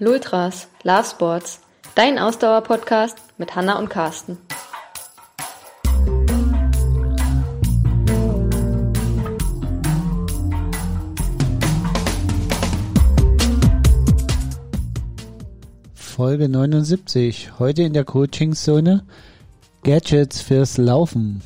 Lultras, Love Sports, dein Ausdauer-Podcast mit Hanna und Carsten. Folge 79. Heute in der Coaching-Zone Gadgets fürs Laufen.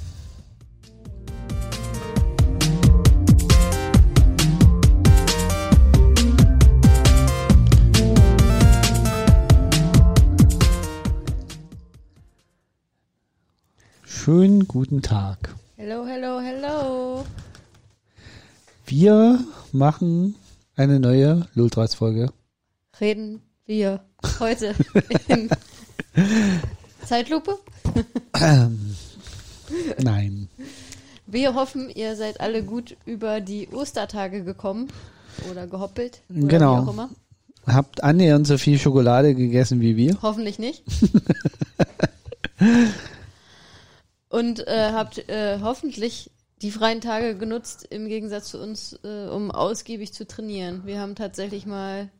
Schönen guten Tag. Hello, hello, hello. Wir machen eine neue Lultras-Folge. Reden wir heute in Zeitlupe? Ähm, nein. Wir hoffen, ihr seid alle gut über die Ostertage gekommen oder gehoppelt. Oder Genau. Wie auch immer. Habt annähernd so viel Schokolade gegessen wie wir. Hoffentlich nicht. Und äh, habt äh, hoffentlich die freien Tage genutzt, im Gegensatz zu uns, äh, um ausgiebig zu trainieren. Wir haben tatsächlich mal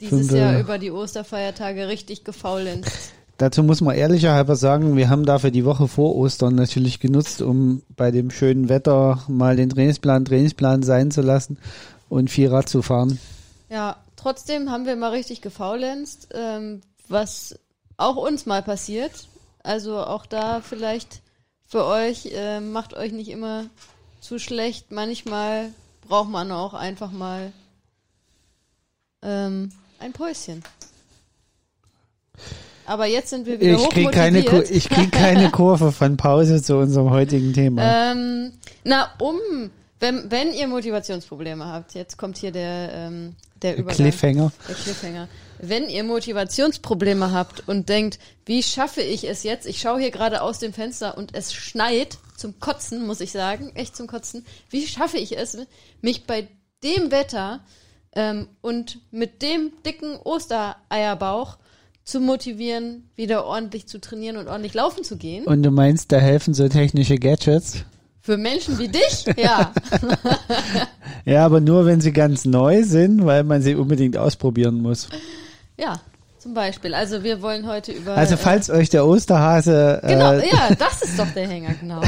dieses Fünfe- Jahr über die Osterfeiertage richtig gefaulenzt. Dazu muss man ehrlicherhalber sagen, wir haben dafür die Woche vor Ostern natürlich genutzt, um bei dem schönen Wetter mal den Trainingsplan Trainingsplan sein zu lassen und viel Rad zu fahren. Ja, trotzdem haben wir mal richtig gefaulenzt, ähm, was auch uns mal passiert. Also auch da vielleicht für euch, äh, macht euch nicht immer zu schlecht. Manchmal braucht man auch einfach mal ähm, ein Päuschen. Aber jetzt sind wir wieder Ich krieg keine, ich krieg keine Kurve von Pause zu unserem heutigen Thema. Ähm, na, um, wenn, wenn ihr Motivationsprobleme habt, jetzt kommt hier der, ähm, der Übergang. Cliffhanger. Der Cliffhanger. Wenn ihr Motivationsprobleme habt und denkt, wie schaffe ich es jetzt? Ich schaue hier gerade aus dem Fenster und es schneit zum Kotzen, muss ich sagen, echt zum Kotzen. Wie schaffe ich es, mich bei dem Wetter ähm, und mit dem dicken Ostereierbauch zu motivieren, wieder ordentlich zu trainieren und ordentlich laufen zu gehen? Und du meinst, da helfen so technische Gadgets? Für Menschen wie dich? Ja. Ja, aber nur wenn sie ganz neu sind, weil man sie unbedingt ausprobieren muss. Ja, zum Beispiel. Also wir wollen heute über. Also falls euch der Osterhase, äh, genau, äh, ja, das ist doch der Hänger, genau.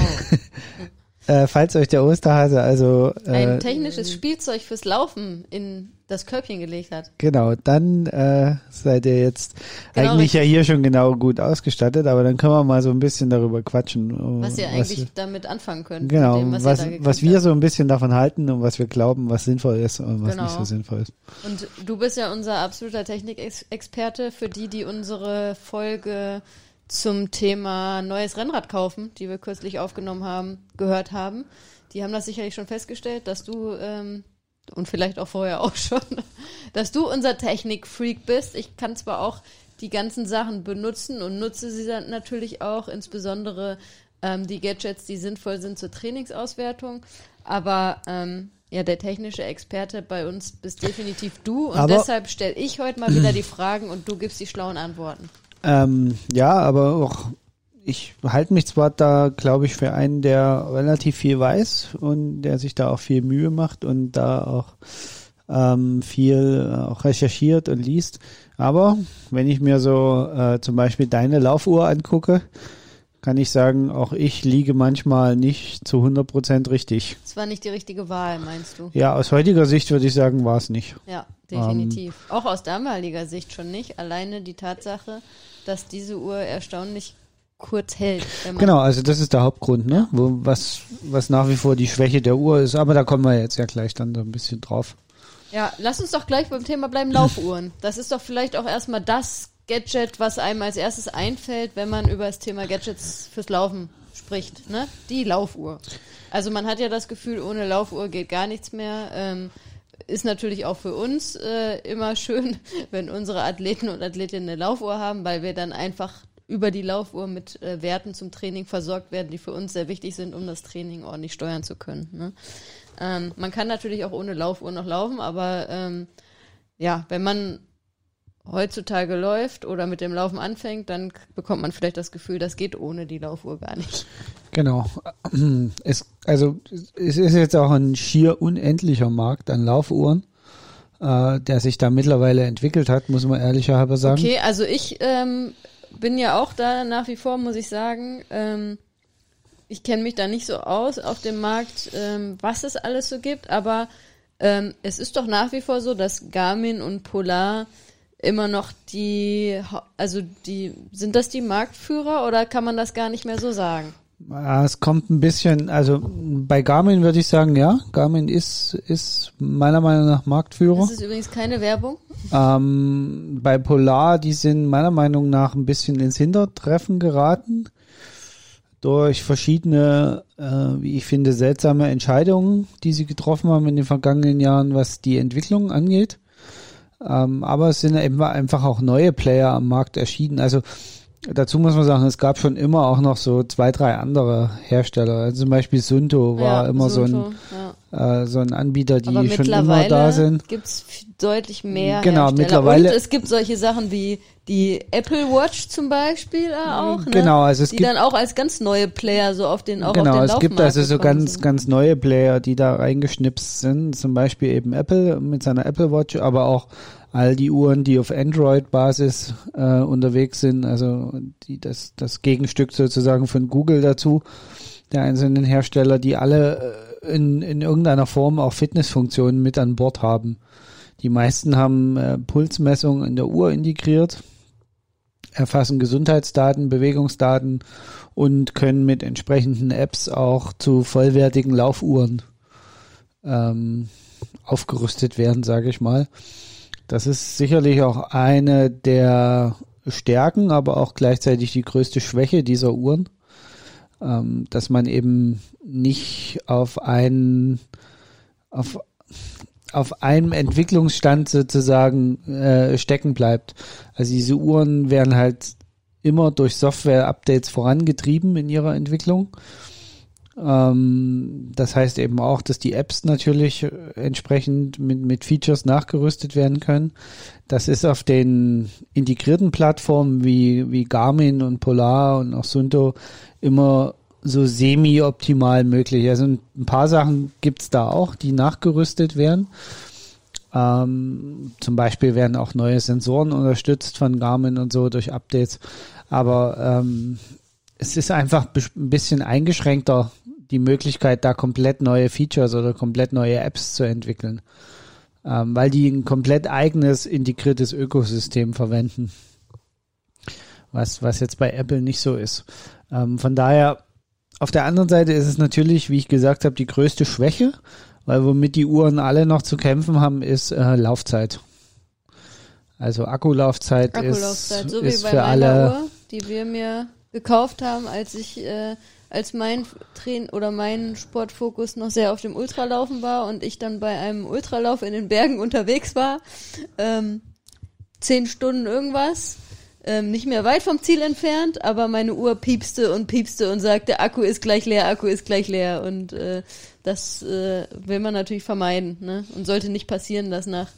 äh, falls euch der Osterhase also Ein äh, technisches Spielzeug fürs Laufen in das Körbchen gelegt hat. Genau, dann äh, seid ihr jetzt Genau eigentlich ja hier schon genau gut ausgestattet, aber dann können wir mal so ein bisschen darüber quatschen. äh, Was ihr eigentlich damit anfangen könnt. genau, dem, was, was, was wir so ein bisschen davon halten und was wir glauben, was sinnvoll ist und was Genau. nicht so sinnvoll ist. Und du bist ja unser absoluter Technikexperte für die, die unsere Folge zum Thema neues Rennrad kaufen, die wir kürzlich aufgenommen haben, gehört haben. Die haben das sicherlich schon festgestellt, dass du ähm, und vielleicht auch vorher auch schon, dass du unser Technikfreak bist. Ich kann zwar auch die ganzen Sachen benutzen und nutze sie dann natürlich auch, insbesondere ähm, die Gadgets, die sinnvoll sind zur Trainingsauswertung. Aber ähm, ja, der technische Experte bei uns bist definitiv du und Aber- deshalb stelle ich heute mal wieder die Fragen und du gibst die schlauen Antworten. Ähm, ja, aber auch ich halte mich zwar da, glaube ich, für einen, der relativ viel weiß und der sich da auch viel Mühe macht und da auch ähm, viel äh, auch recherchiert und liest. Aber wenn ich mir so äh, zum Beispiel deine Laufuhr angucke, kann ich sagen, auch ich liege manchmal nicht zu 100 Prozent richtig. Das war nicht die richtige Wahl, meinst du? Ja, aus heutiger Sicht würde ich sagen, war es nicht. Ja, definitiv. auch aus damaliger Sicht schon nicht. Alleine die Tatsache, dass diese Uhr erstaunlich kurz hält. Genau, also das ist der Hauptgrund, ne? Wo, was, was nach wie vor die Schwäche der Uhr ist. Aber da kommen wir jetzt ja gleich dann so ein bisschen drauf. Ja, lass uns doch gleich beim Thema bleiben, Laufuhren. Das ist doch vielleicht auch erstmal das Gadget, was einem als erstes einfällt, wenn man über das Thema Gadgets fürs Laufen spricht, ne? Die Laufuhr. Also man hat ja das Gefühl, ohne Laufuhr geht gar nichts mehr. Ähm, ist natürlich auch für uns äh, immer schön, wenn unsere Athleten und Athletinnen eine Laufuhr haben, weil wir dann einfach über die Laufuhr mit äh, Werten zum Training versorgt werden, die für uns sehr wichtig sind, um das Training ordentlich steuern zu können. Ne? Ähm, man kann natürlich auch ohne Laufuhr noch laufen, aber ähm, ja, wenn man heutzutage läuft oder mit dem Laufen anfängt, dann bekommt man vielleicht das Gefühl, das geht ohne die Laufuhr gar nicht. Genau. Es, also es ist jetzt auch ein schier unendlicher Markt an Laufuhren. äh, der sich da mittlerweile entwickelt hat, muss man ehrlicherweise sagen. Okay, also ich ähm, bin ja auch da nach wie vor, muss ich sagen. Ähm, ich kenne mich da nicht so aus auf dem Markt, ähm, was es alles so gibt, aber ähm, es ist doch nach wie vor so, dass Garmin und Polar immer noch die, also die, sind das die Marktführer oder kann man das gar nicht mehr so sagen? Ja, es kommt ein bisschen, also bei Garmin würde ich sagen, ja, Garmin ist, ist meiner Meinung nach Marktführer. Das ist übrigens keine Werbung. Ähm, bei Polar, die sind meiner Meinung nach ein bisschen ins Hintertreffen geraten durch verschiedene, äh, wie ich finde, seltsame Entscheidungen, die sie getroffen haben in den vergangenen Jahren, was die Entwicklung angeht. Ähm, aber es sind eben einfach auch neue Player am Markt erschienen. Also dazu muss man sagen, es gab schon immer auch noch so zwei, drei andere Hersteller. Also zum Beispiel Sunto war ja, immer Sunto, so ein ja. äh, so ein Anbieter, die Aber schon immer da sind. Gibt es deutlich mehr. Genau, Hersteller. mittlerweile. Und es gibt solche Sachen wie die Apple Watch zum Beispiel äh, auch, ne? Genau, also es die gibt dann auch als ganz neue Player so auf den auch genau, auf den es gibt also so ganz sind. ganz neue Player, die da reingeschnipst sind, zum Beispiel eben Apple mit seiner Apple Watch, aber auch all die Uhren, die auf Android-Basis äh, unterwegs sind, also die das das Gegenstück sozusagen von Google dazu, der einzelnen Hersteller, die alle äh, in in irgendeiner Form auch Fitnessfunktionen mit an Bord haben. Die meisten haben äh, Pulsmessungen in der Uhr integriert erfassen Gesundheitsdaten, Bewegungsdaten und können mit entsprechenden Apps auch zu vollwertigen Laufuhren ähm, aufgerüstet werden, sage ich mal. Das ist sicherlich auch eine der Stärken, aber auch gleichzeitig die größte Schwäche dieser Uhren, ähm, dass man eben nicht auf einen auf auf einem Entwicklungsstand sozusagen äh, stecken bleibt. Also diese Uhren werden halt immer durch Software-Updates vorangetrieben in ihrer Entwicklung. Ähm, das heißt eben auch, dass die Apps natürlich entsprechend mit, mit Features nachgerüstet werden können. Das ist auf den integrierten Plattformen wie, wie Garmin und Polar und auch Sunto immer so semi-optimal möglich. Also ein paar Sachen gibt's da auch, die nachgerüstet werden. Ähm, zum Beispiel werden auch neue Sensoren unterstützt von Garmin und so durch Updates. Aber ähm, es ist einfach ein bisschen eingeschränkter, die Möglichkeit, da komplett neue Features oder komplett neue Apps zu entwickeln. Ähm, weil die ein komplett eigenes integriertes Ökosystem verwenden. Was, was jetzt bei Apple nicht so ist. Ähm, von daher auf der anderen Seite ist es natürlich, wie ich gesagt habe, die größte Schwäche, weil womit die Uhren alle noch zu kämpfen haben, ist äh, Laufzeit. Also Akkulaufzeit, Akkulaufzeit ist, so ist wie bei für alle Uhr, die wir mir gekauft haben, als ich äh, als mein Train oder mein Sportfokus noch sehr auf dem Ultralaufen war und ich dann bei einem Ultralauf in den Bergen unterwegs war. Ähm, zehn Stunden irgendwas ähm, nicht mehr weit vom Ziel entfernt, aber meine Uhr piepste und piepste und sagte, Akku ist gleich leer, Akku ist gleich leer. Und äh, das äh, will man natürlich vermeiden. Ne? Und sollte nicht passieren, dass nach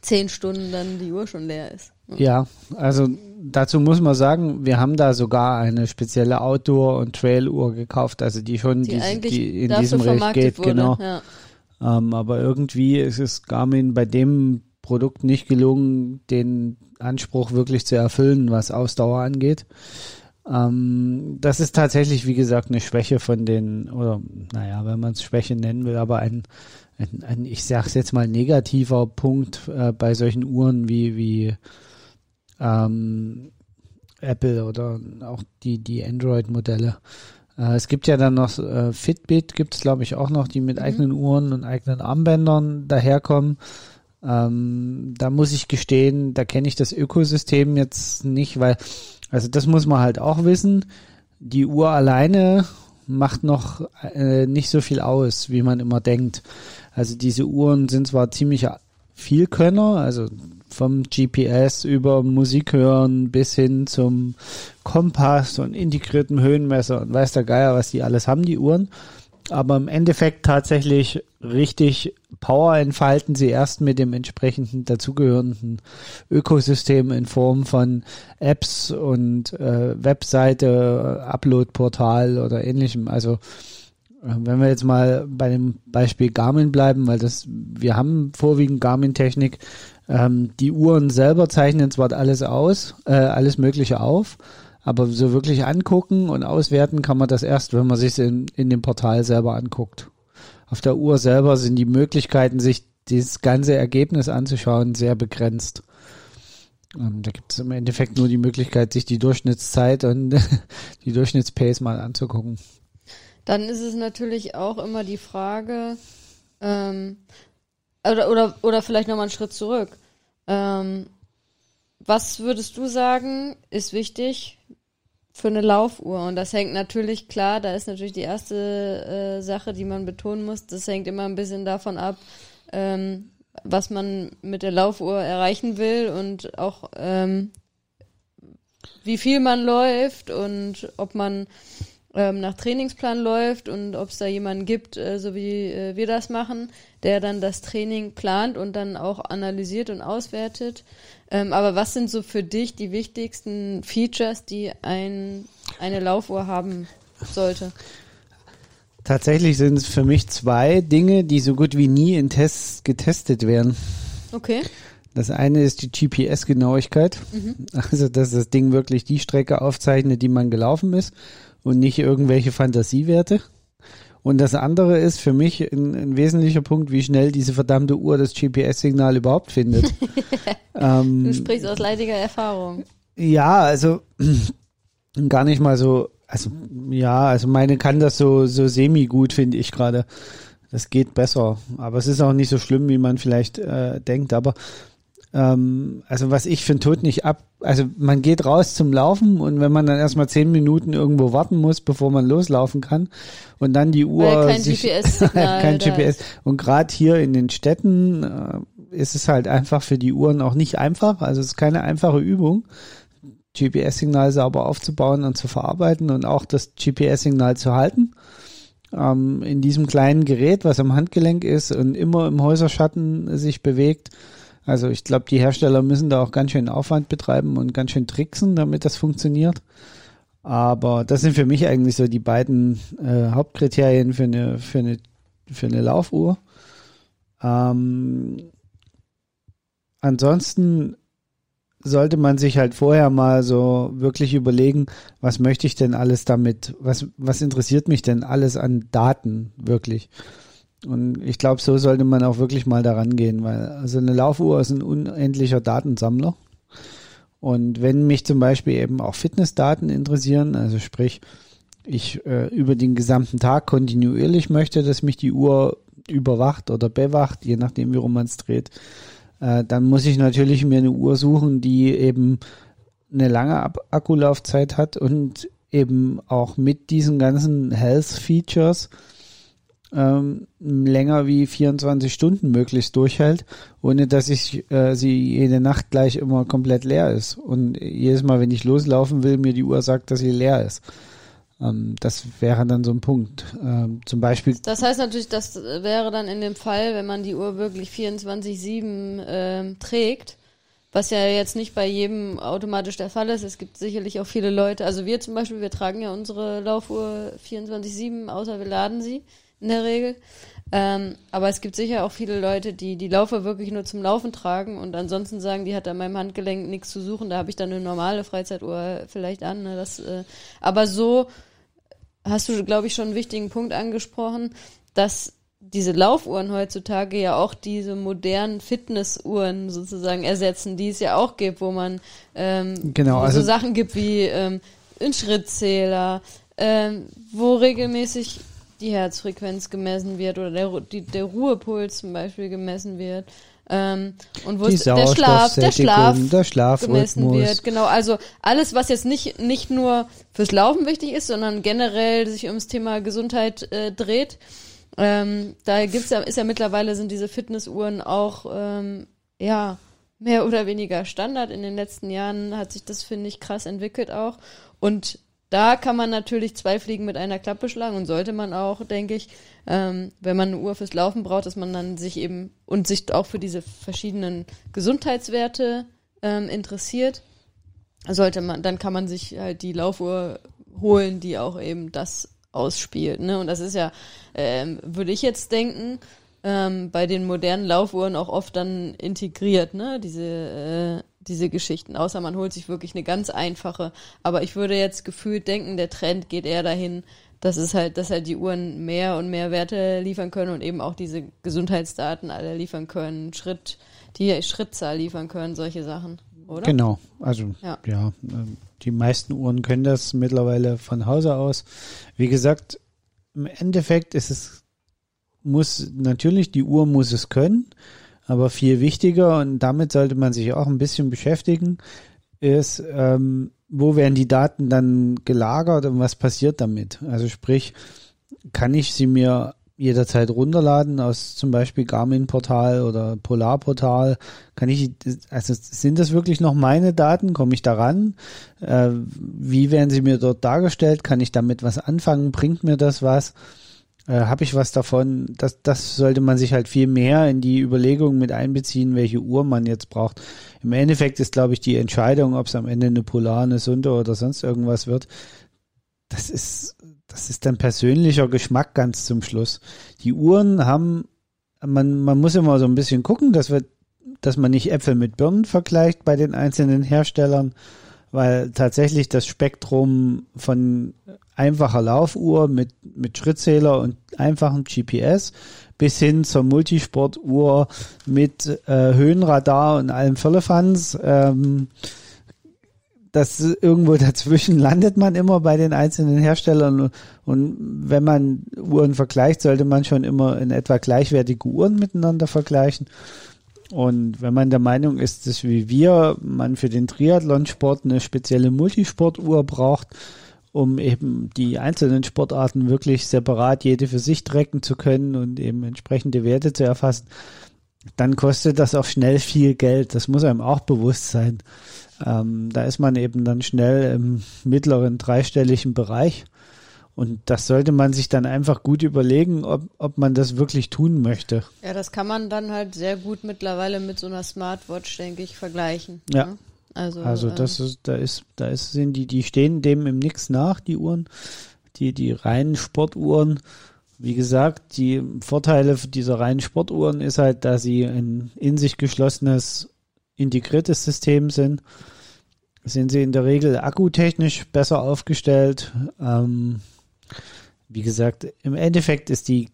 zehn Stunden dann die Uhr schon leer ist. Ja, also dazu muss man sagen, wir haben da sogar eine spezielle Outdoor- und Trail-Uhr gekauft, also die schon die, die, die in diesem Recht geht, wurde, genau. Ja. Ähm, aber irgendwie ist es Garmin bei dem Produkt nicht gelungen, den Anspruch wirklich zu erfüllen, was Ausdauer angeht. Ähm, das ist tatsächlich, wie gesagt, eine Schwäche von den, oder naja, wenn man es Schwäche nennen will, aber ein, ein, ein ich sag's jetzt mal, negativer Punkt äh, bei solchen Uhren wie, wie ähm, Apple oder auch die, die Android-Modelle. Äh, es gibt ja dann noch äh, Fitbit, gibt es glaube ich auch noch, die mit mhm. eigenen Uhren und eigenen Armbändern daherkommen. Ähm, da muss ich gestehen, da kenne ich das Ökosystem jetzt nicht, weil, also das muss man halt auch wissen. Die Uhr alleine macht noch äh, nicht so viel aus, wie man immer denkt. Also diese Uhren sind zwar ziemlich viel Könner, also vom GPS über Musik hören bis hin zum Kompass und integrierten Höhenmesser und weiß der Geier, was die alles haben, die Uhren aber im Endeffekt tatsächlich richtig Power entfalten sie erst mit dem entsprechenden dazugehörenden Ökosystem in Form von Apps und äh, Webseite, Upload-Portal oder ähnlichem. Also Wenn wir jetzt mal bei dem Beispiel Garmin bleiben, weil das, wir haben vorwiegend Garmin-Technik, ähm, die Uhren selber zeichnen zwar alles aus, äh, alles Mögliche auf, aber so wirklich angucken und auswerten kann man das erst, wenn man sich in, in dem Portal selber anguckt. Auf der Uhr selber sind die Möglichkeiten, sich dieses ganze Ergebnis anzuschauen, sehr begrenzt. Ähm, da gibt es im Endeffekt nur die Möglichkeit, sich die Durchschnittszeit und die Durchschnittspace mal anzugucken. Dann ist es natürlich auch immer die Frage, ähm, oder, oder, oder vielleicht nochmal einen Schritt zurück. Ähm, was würdest du sagen, ist wichtig für eine Laufuhr? Und das hängt natürlich, klar, da ist natürlich die erste äh, Sache, die man betonen muss, das hängt immer ein bisschen davon ab, ähm, was man mit der Laufuhr erreichen will und auch ähm, wie viel man läuft und ob man ähm, nach Trainingsplan läuft und ob es da jemanden gibt, äh, so wie äh, wir das machen, der dann das Training plant und dann auch analysiert und auswertet. Ähm, aber was sind so für dich die wichtigsten Features, die ein, eine Laufuhr haben sollte? Tatsächlich sind es für mich zwei Dinge, die so gut wie nie in Tests getestet werden. Okay. Das eine ist die GPS-Genauigkeit. Mhm. Also, dass das Ding wirklich die Strecke aufzeichnet, die man gelaufen ist und nicht irgendwelche Fantasiewerte. Und das andere ist für mich ein, ein wesentlicher Punkt, wie schnell diese verdammte Uhr das GPS-Signal überhaupt findet. ähm, du sprichst aus leidiger Erfahrung. Ja, also gar nicht mal so also ja, also meine kann das so so semi gut, finde ich gerade. Das geht besser, aber es ist auch nicht so schlimm, wie man vielleicht äh, denkt. Aber ähm, also was ich für Tod nicht ab, also man geht raus zum Laufen und wenn man dann erstmal zehn Minuten irgendwo warten muss, bevor man loslaufen kann und dann die Uhr Weil kein GPS kein GPS und gerade hier in den Städten äh, ist es halt einfach für die Uhren auch nicht einfach. Also es ist keine einfache Übung GPS-Signal sauber aufzubauen und zu verarbeiten und auch das GPS-Signal zu halten. Ähm, in diesem kleinen Gerät, was am Handgelenk ist und immer im Häuserschatten sich bewegt. Also ich glaube, die Hersteller müssen da auch ganz schön Aufwand betreiben und ganz schön tricksen, damit das funktioniert. Aber das sind für mich eigentlich so die beiden äh, Hauptkriterien für eine, für eine, für eine Laufuhr. Ähm, ansonsten sollte man sich halt vorher mal so wirklich überlegen, was möchte ich denn alles damit, was, was interessiert mich denn alles an Daten wirklich? Und ich glaube, so sollte man auch wirklich mal daran gehen, weil also eine Laufuhr ist ein unendlicher Datensammler. Und wenn mich zum Beispiel eben auch Fitnessdaten interessieren, also sprich, ich äh, über den gesamten Tag kontinuierlich möchte, dass mich die Uhr überwacht oder bewacht, je nachdem, wie rum man es dreht, äh, dann muss ich natürlich mir eine Uhr suchen, die eben eine lange Ab Akkulaufzeit hat und eben auch mit diesen ganzen Health Features ähm, länger wie 24 Stunden möglichst durchhält, ohne dass ich äh, sie jede Nacht gleich immer komplett leer ist. Und jedes Mal, wenn ich loslaufen will, mir die Uhr sagt, dass sie leer ist. Ähm, das wäre dann so ein Punkt. Ähm, zum Beispiel. Das heißt natürlich, das wäre dann in dem Fall, wenn man die Uhr wirklich 24-7 ähm, trägt, was ja jetzt nicht bei jedem automatisch der Fall ist. Es gibt sicherlich auch viele Leute, also wir zum Beispiel, wir tragen ja unsere Laufuhr 24-7, außer wir laden sie in der Regel. Ähm, aber es gibt sicher auch viele Leute, die die Laufer wirklich nur zum Laufen tragen und ansonsten sagen, die hat an meinem Handgelenk nichts zu suchen. Da habe ich dann eine normale Freizeituhr vielleicht an. Ne? Das, äh, aber so hast du, glaube ich, schon einen wichtigen Punkt angesprochen, dass diese Laufuhren heutzutage ja auch diese modernen Fitnessuhren sozusagen ersetzen, die es ja auch gibt, wo man ähm, genau, also so Sachen gibt wie ähm, einen Schrittzähler, ähm, wo regelmäßig die Herzfrequenz gemessen wird oder der, die, der Ruhepuls zum Beispiel gemessen wird. Ähm, und wo es, der Schlaf, der Schlaf, der Schlafrhythmus. gemessen wird. Genau, also alles, was jetzt nicht, nicht nur fürs Laufen wichtig ist, sondern generell sich ums Thema Gesundheit äh, dreht. Ähm, da gibt's ja, ist ja mittlerweile sind diese Fitnessuhren auch ähm, ja mehr oder weniger Standard. In den letzten Jahren hat sich das, finde ich, krass entwickelt auch. Und da kann man natürlich zwei Fliegen mit einer Klappe schlagen und sollte man auch, denke ich, ähm, wenn man eine Uhr fürs Laufen braucht, dass man dann sich eben und sich auch für diese verschiedenen Gesundheitswerte ähm, interessiert, sollte man, dann kann man sich halt die Laufuhr holen, die auch eben das ausspielt. Ne? Und das ist ja, ähm, würde ich jetzt denken, ähm, bei den modernen Laufuhren auch oft dann integriert, ne? Diese, äh, diese Geschichten. Außer man holt sich wirklich eine ganz einfache. Aber ich würde jetzt gefühlt denken, der Trend geht eher dahin, dass es halt, dass halt die Uhren mehr und mehr Werte liefern können und eben auch diese Gesundheitsdaten alle liefern können, Schritt, die Schrittzahl liefern können, solche Sachen, oder? Genau, also ja, ja ähm, die meisten Uhren können das mittlerweile von Hause aus. Wie gesagt, im Endeffekt ist es, muss natürlich, die Uhr muss es können, aber viel wichtiger und damit sollte man sich auch ein bisschen beschäftigen, ist, ähm, wo werden die Daten dann gelagert und was passiert damit? Also sprich, kann ich sie mir jederzeit runterladen aus zum Beispiel Garmin-Portal oder Polar-Portal. Kann ich, also sind das wirklich noch meine Daten? Komme ich daran? Äh, wie werden sie mir dort dargestellt? Kann ich damit was anfangen? Bringt mir das was? Äh, Habe ich was davon? Das, das sollte man sich halt viel mehr in die Überlegung mit einbeziehen, welche Uhr man jetzt braucht. Im Endeffekt ist, glaube ich, die Entscheidung, ob es am Ende eine Polar, eine Sunto oder sonst irgendwas wird, das ist, das ist dann persönlicher Geschmack ganz zum Schluss. Die Uhren haben, man, man muss immer so ein bisschen gucken, dass wir, dass man nicht Äpfel mit Birnen vergleicht bei den einzelnen Herstellern, weil tatsächlich das Spektrum von einfacher Laufuhr mit, mit Schrittzähler und einfachem GPS bis hin zur Multisportuhr mit äh, Höhenradar und allem Firlefanz. Ähm, das irgendwo dazwischen landet man immer bei den einzelnen Herstellern und wenn man Uhren vergleicht, sollte man schon immer in etwa gleichwertige Uhren miteinander vergleichen. Und wenn man der Meinung ist, dass wie wir man für den Triathlonsport eine spezielle Multisportuhr braucht, um eben die einzelnen Sportarten wirklich separat jede für sich trecken zu können und eben entsprechende Werte zu erfassen, dann kostet das auch schnell viel Geld. Das muss einem auch bewusst sein. Ähm, da ist man eben dann schnell im mittleren dreistelligen Bereich. Und das sollte man sich dann einfach gut überlegen, ob, ob man das wirklich tun möchte. Ja, das kann man dann halt sehr gut mittlerweile mit so einer Smartwatch, denke ich, vergleichen. Ja. Ne? Also, also das ähm, ist, da ist, da ist, sind die, die stehen dem im Nix nach, die Uhren. Die, die reinen Sportuhren. Wie gesagt, die Vorteile dieser reinen Sportuhren ist halt, dass sie ein in sich geschlossenes integriertes System sind, sind sie in der Regel akkutechnisch besser aufgestellt. Ähm, wie gesagt, im Endeffekt ist die,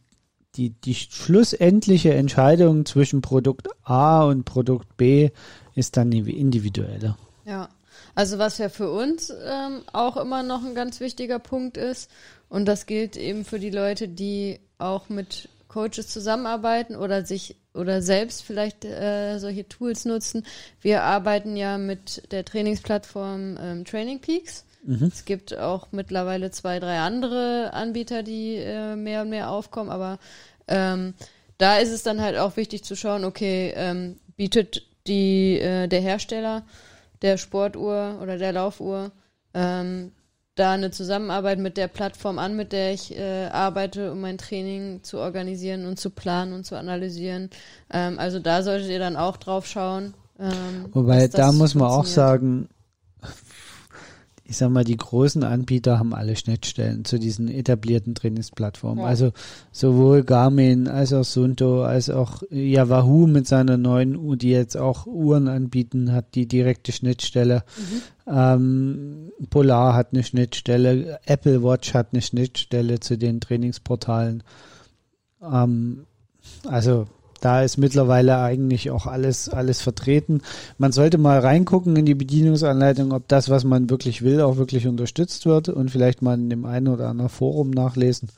die, die schlussendliche Entscheidung zwischen Produkt A und Produkt B ist dann individueller. Ja, also was ja für uns ähm, auch immer noch ein ganz wichtiger Punkt ist, und das gilt eben für die Leute, die auch mit Coaches zusammenarbeiten oder sich oder selbst vielleicht äh, solche Tools nutzen. Wir arbeiten ja mit der Trainingsplattform ähm, Training Peaks. Mhm. Es gibt auch mittlerweile zwei, drei andere Anbieter, die äh, mehr und mehr aufkommen, aber ähm, da ist es dann halt auch wichtig zu schauen, okay, ähm, bietet die, äh, der Hersteller der Sportuhr oder der Laufuhr ähm, da eine Zusammenarbeit mit der Plattform an, mit der ich äh, arbeite, um mein Training zu organisieren und zu planen und zu analysieren. Ähm, also da solltet ihr dann auch drauf schauen. Ähm, Wobei da muss man auch sagen, ich sag mal, die großen Anbieter haben alle Schnittstellen zu diesen etablierten Trainingsplattformen. Ja. Also sowohl Garmin als auch Sunto als auch ja, Wahoo mit seiner neuen Uhr, die jetzt auch Uhren anbieten, hat die direkte Schnittstelle. Mhm. Ähm, Polar hat eine Schnittstelle, Apple Watch hat eine Schnittstelle zu den Trainingsportalen. Ähm, also da ist mittlerweile eigentlich auch alles, alles vertreten. Man sollte mal reingucken in die Bedienungsanleitung, ob das, was man wirklich will, auch wirklich unterstützt wird und vielleicht mal in dem einen oder anderen Forum nachlesen,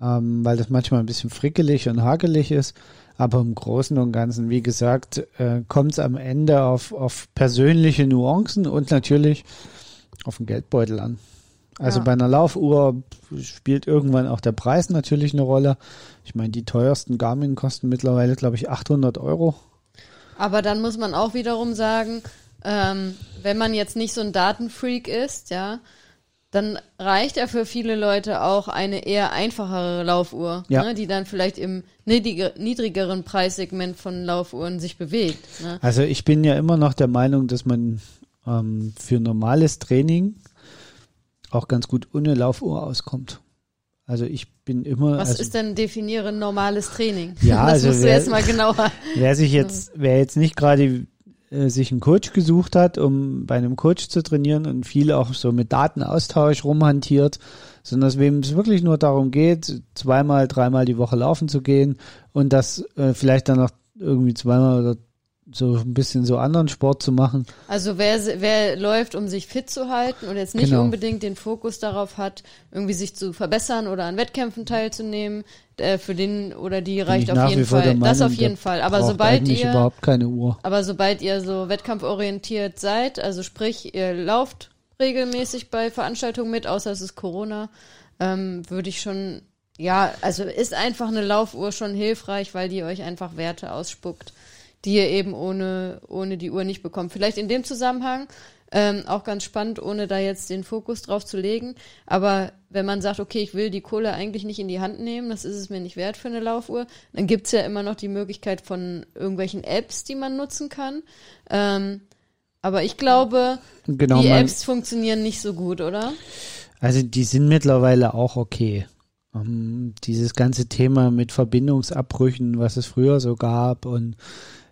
ähm, weil das manchmal ein bisschen frickelig und hakelig ist. Aber im Großen und Ganzen, wie gesagt, äh, kommt es am Ende auf, auf persönliche Nuancen und natürlich auf den Geldbeutel an. Also ja. bei einer Laufuhr spielt irgendwann auch der Preis natürlich eine Rolle. Ich meine, die teuersten Garmin kosten mittlerweile, glaube ich, 800 Euro. Aber dann muss man auch wiederum sagen, ähm, wenn man jetzt nicht so ein Datenfreak ist, ja, dann reicht ja für viele Leute auch eine eher einfachere Laufuhr, ja. ne, die dann vielleicht im niedrigeren Preissegment von Laufuhren sich bewegt. Ne? Also ich bin ja immer noch der Meinung, dass man ähm, für normales Training auch ganz gut ohne Laufuhr auskommt. Also ich bin immer. Was also, ist denn definiere normales Training? Ja, das also musst du wer- jetzt mal genauer. Wer sich jetzt, wer jetzt nicht gerade äh, sich einen Coach gesucht hat, um bei einem Coach zu trainieren und viel auch so mit Datenaustausch rumhantiert, sondern dass wem es wirklich nur darum geht, zweimal, dreimal die Woche laufen zu gehen und das äh, vielleicht dann noch irgendwie zweimal oder so ein bisschen so anderen Sport zu machen. Also wer, wer läuft, um sich fit zu halten und jetzt nicht Genau. unbedingt den Fokus darauf hat, irgendwie sich zu verbessern oder an Wettkämpfen teilzunehmen, äh, für den oder die reicht ich auf jeden Fall. der das Meinung, auf jeden Fall. Aber sobald ihr, überhaupt keine Uhr. aber sobald ihr so wettkampforientiert seid, also sprich, ihr lauft regelmäßig bei Veranstaltungen mit, außer es ist Corona, ähm, würde ich schon, ja, also ist einfach eine Laufuhr schon hilfreich, weil die euch einfach Werte ausspuckt, die ihr eben ohne, ohne die Uhr nicht bekommt. Vielleicht in dem Zusammenhang ähm, auch ganz spannend, ohne da jetzt den Fokus drauf zu legen. Aber wenn man sagt, okay, ich will die Kohle eigentlich nicht in die Hand nehmen, das ist es mir nicht wert für eine Laufuhr, dann gibt's ja immer noch die Möglichkeit von irgendwelchen Apps, die man nutzen kann. Ähm, aber ich glaube, Genau, die Apps funktionieren nicht so gut, oder? Also die sind mittlerweile auch okay. Ähm, dieses ganze Thema mit Verbindungsabbrüchen, was es früher so gab und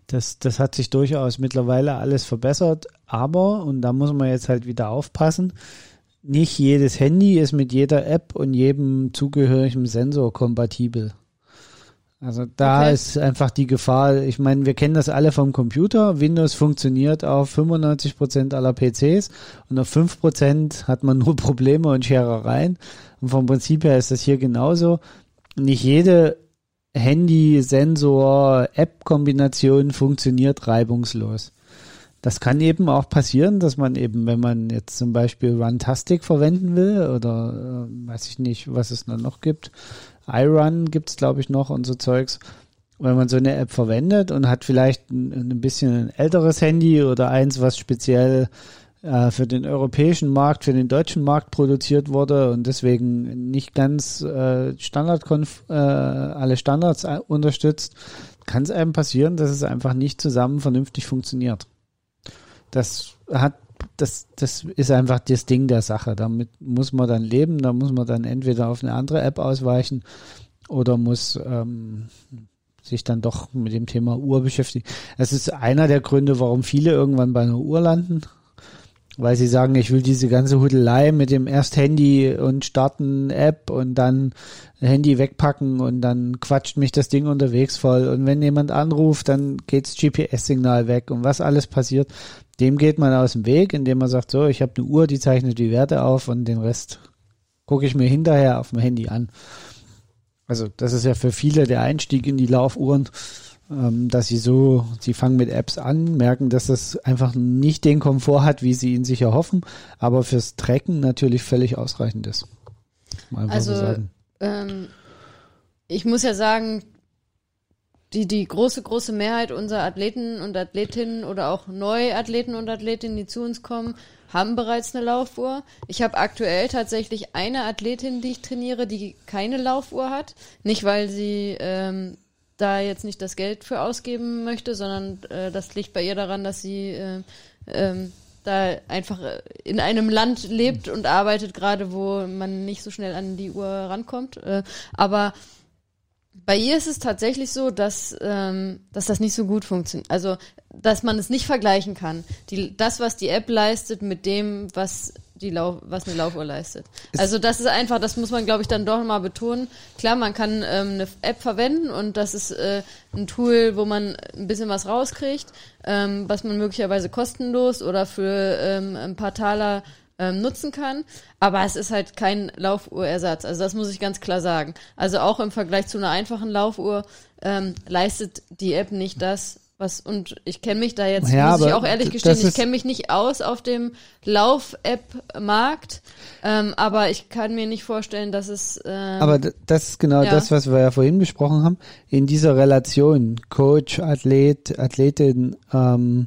das, das hat sich durchaus mittlerweile alles verbessert, aber, und da muss man jetzt halt wieder aufpassen, nicht jedes Handy ist mit jeder App und jedem zugehörigen Sensor kompatibel. Also da Okay. ist einfach die Gefahr, ich meine, wir kennen das alle vom Computer, Windows funktioniert auf 95% aller PCs und auf 5% hat man nur Probleme und Scherereien. Und vom Prinzip her ist das hier genauso. Nicht jede Handy-Sensor-App-Kombination funktioniert reibungslos. Das kann eben auch passieren, dass man eben, wenn man jetzt zum Beispiel Runtastic verwenden will oder äh, weiß ich nicht, was es dann noch gibt, iRun gibt's glaube ich noch und so Zeugs, wenn man so eine App verwendet und hat vielleicht ein, ein bisschen ein älteres Handy oder eins, was speziell äh, für den europäischen Markt, für den deutschen Markt produziert wurde und deswegen nicht ganz äh, Standardkonf äh, alle Standards äh, unterstützt, kann es einem passieren, dass es einfach nicht zusammen vernünftig funktioniert. Das hat das, das ist einfach das Ding der Sache. Damit muss man dann leben, da muss man dann entweder auf eine andere App ausweichen oder muss ähm, sich dann doch mit dem Thema Uhr beschäftigen. Das ist einer der Gründe, warum viele irgendwann bei einer Uhr landen, weil sie sagen, ich will diese ganze Hudelei mit dem erst Handy und starten App und dann Handy wegpacken und dann quatscht mich das Ding unterwegs voll und wenn jemand anruft, dann geht's GPS-Signal weg und was alles passiert, dem geht man aus dem Weg, indem man sagt, so, ich habe eine Uhr, die zeichnet die Werte auf und den Rest gucke ich mir hinterher auf dem Handy an. Also das ist ja für viele der Einstieg in die Laufuhren, dass sie so, sie fangen mit Apps an, merken, dass das einfach nicht den Komfort hat, wie sie ihn sich erhoffen, aber fürs Tracken natürlich völlig ausreichend ist. So Also, sagen. ähm, ich muss ja sagen, die, die große, große Mehrheit unserer Athleten und Athletinnen oder auch Neuathleten und Athletinnen, die zu uns kommen, haben bereits eine Laufuhr. Ich habe aktuell tatsächlich eine Athletin, die ich trainiere, die keine Laufuhr hat. Nicht, weil sie ähm, da jetzt nicht das Geld für ausgeben möchte, sondern äh, das liegt bei ihr daran, dass sie äh, ähm, da einfach äh, in einem Land lebt und arbeitet, gerade wo man nicht so schnell an die Uhr rankommt. Äh, aber bei ihr ist es tatsächlich so, dass, ähm, dass das nicht so gut funktioniert. Also, dass man es nicht vergleichen kann. Die, das, was die App leistet, mit dem, was die Lauf, was eine Laufuhr leistet. also das ist einfach, das muss man, glaube ich, dann doch mal betonen. Klar, man kann ähm, eine App verwenden und das ist äh, ein Tool, wo man ein bisschen was rauskriegt, ähm, was man möglicherweise kostenlos oder für ähm, ein paar Taler ähm, nutzen kann. Aber es ist halt kein Laufuhrersatz. Also das muss ich ganz klar sagen. Also auch im Vergleich zu einer einfachen Laufuhr ähm, leistet die App nicht das, was, und ich kenne mich da jetzt, Ja, muss ich auch ehrlich gestehen, ich kenne mich nicht aus auf dem Lauf-App-Markt, ähm, aber ich kann mir nicht vorstellen, dass es ähm, Aber das ist genau ja. das, was wir ja vorhin besprochen haben. In dieser Relation Coach, Athlet, Athletin, ähm,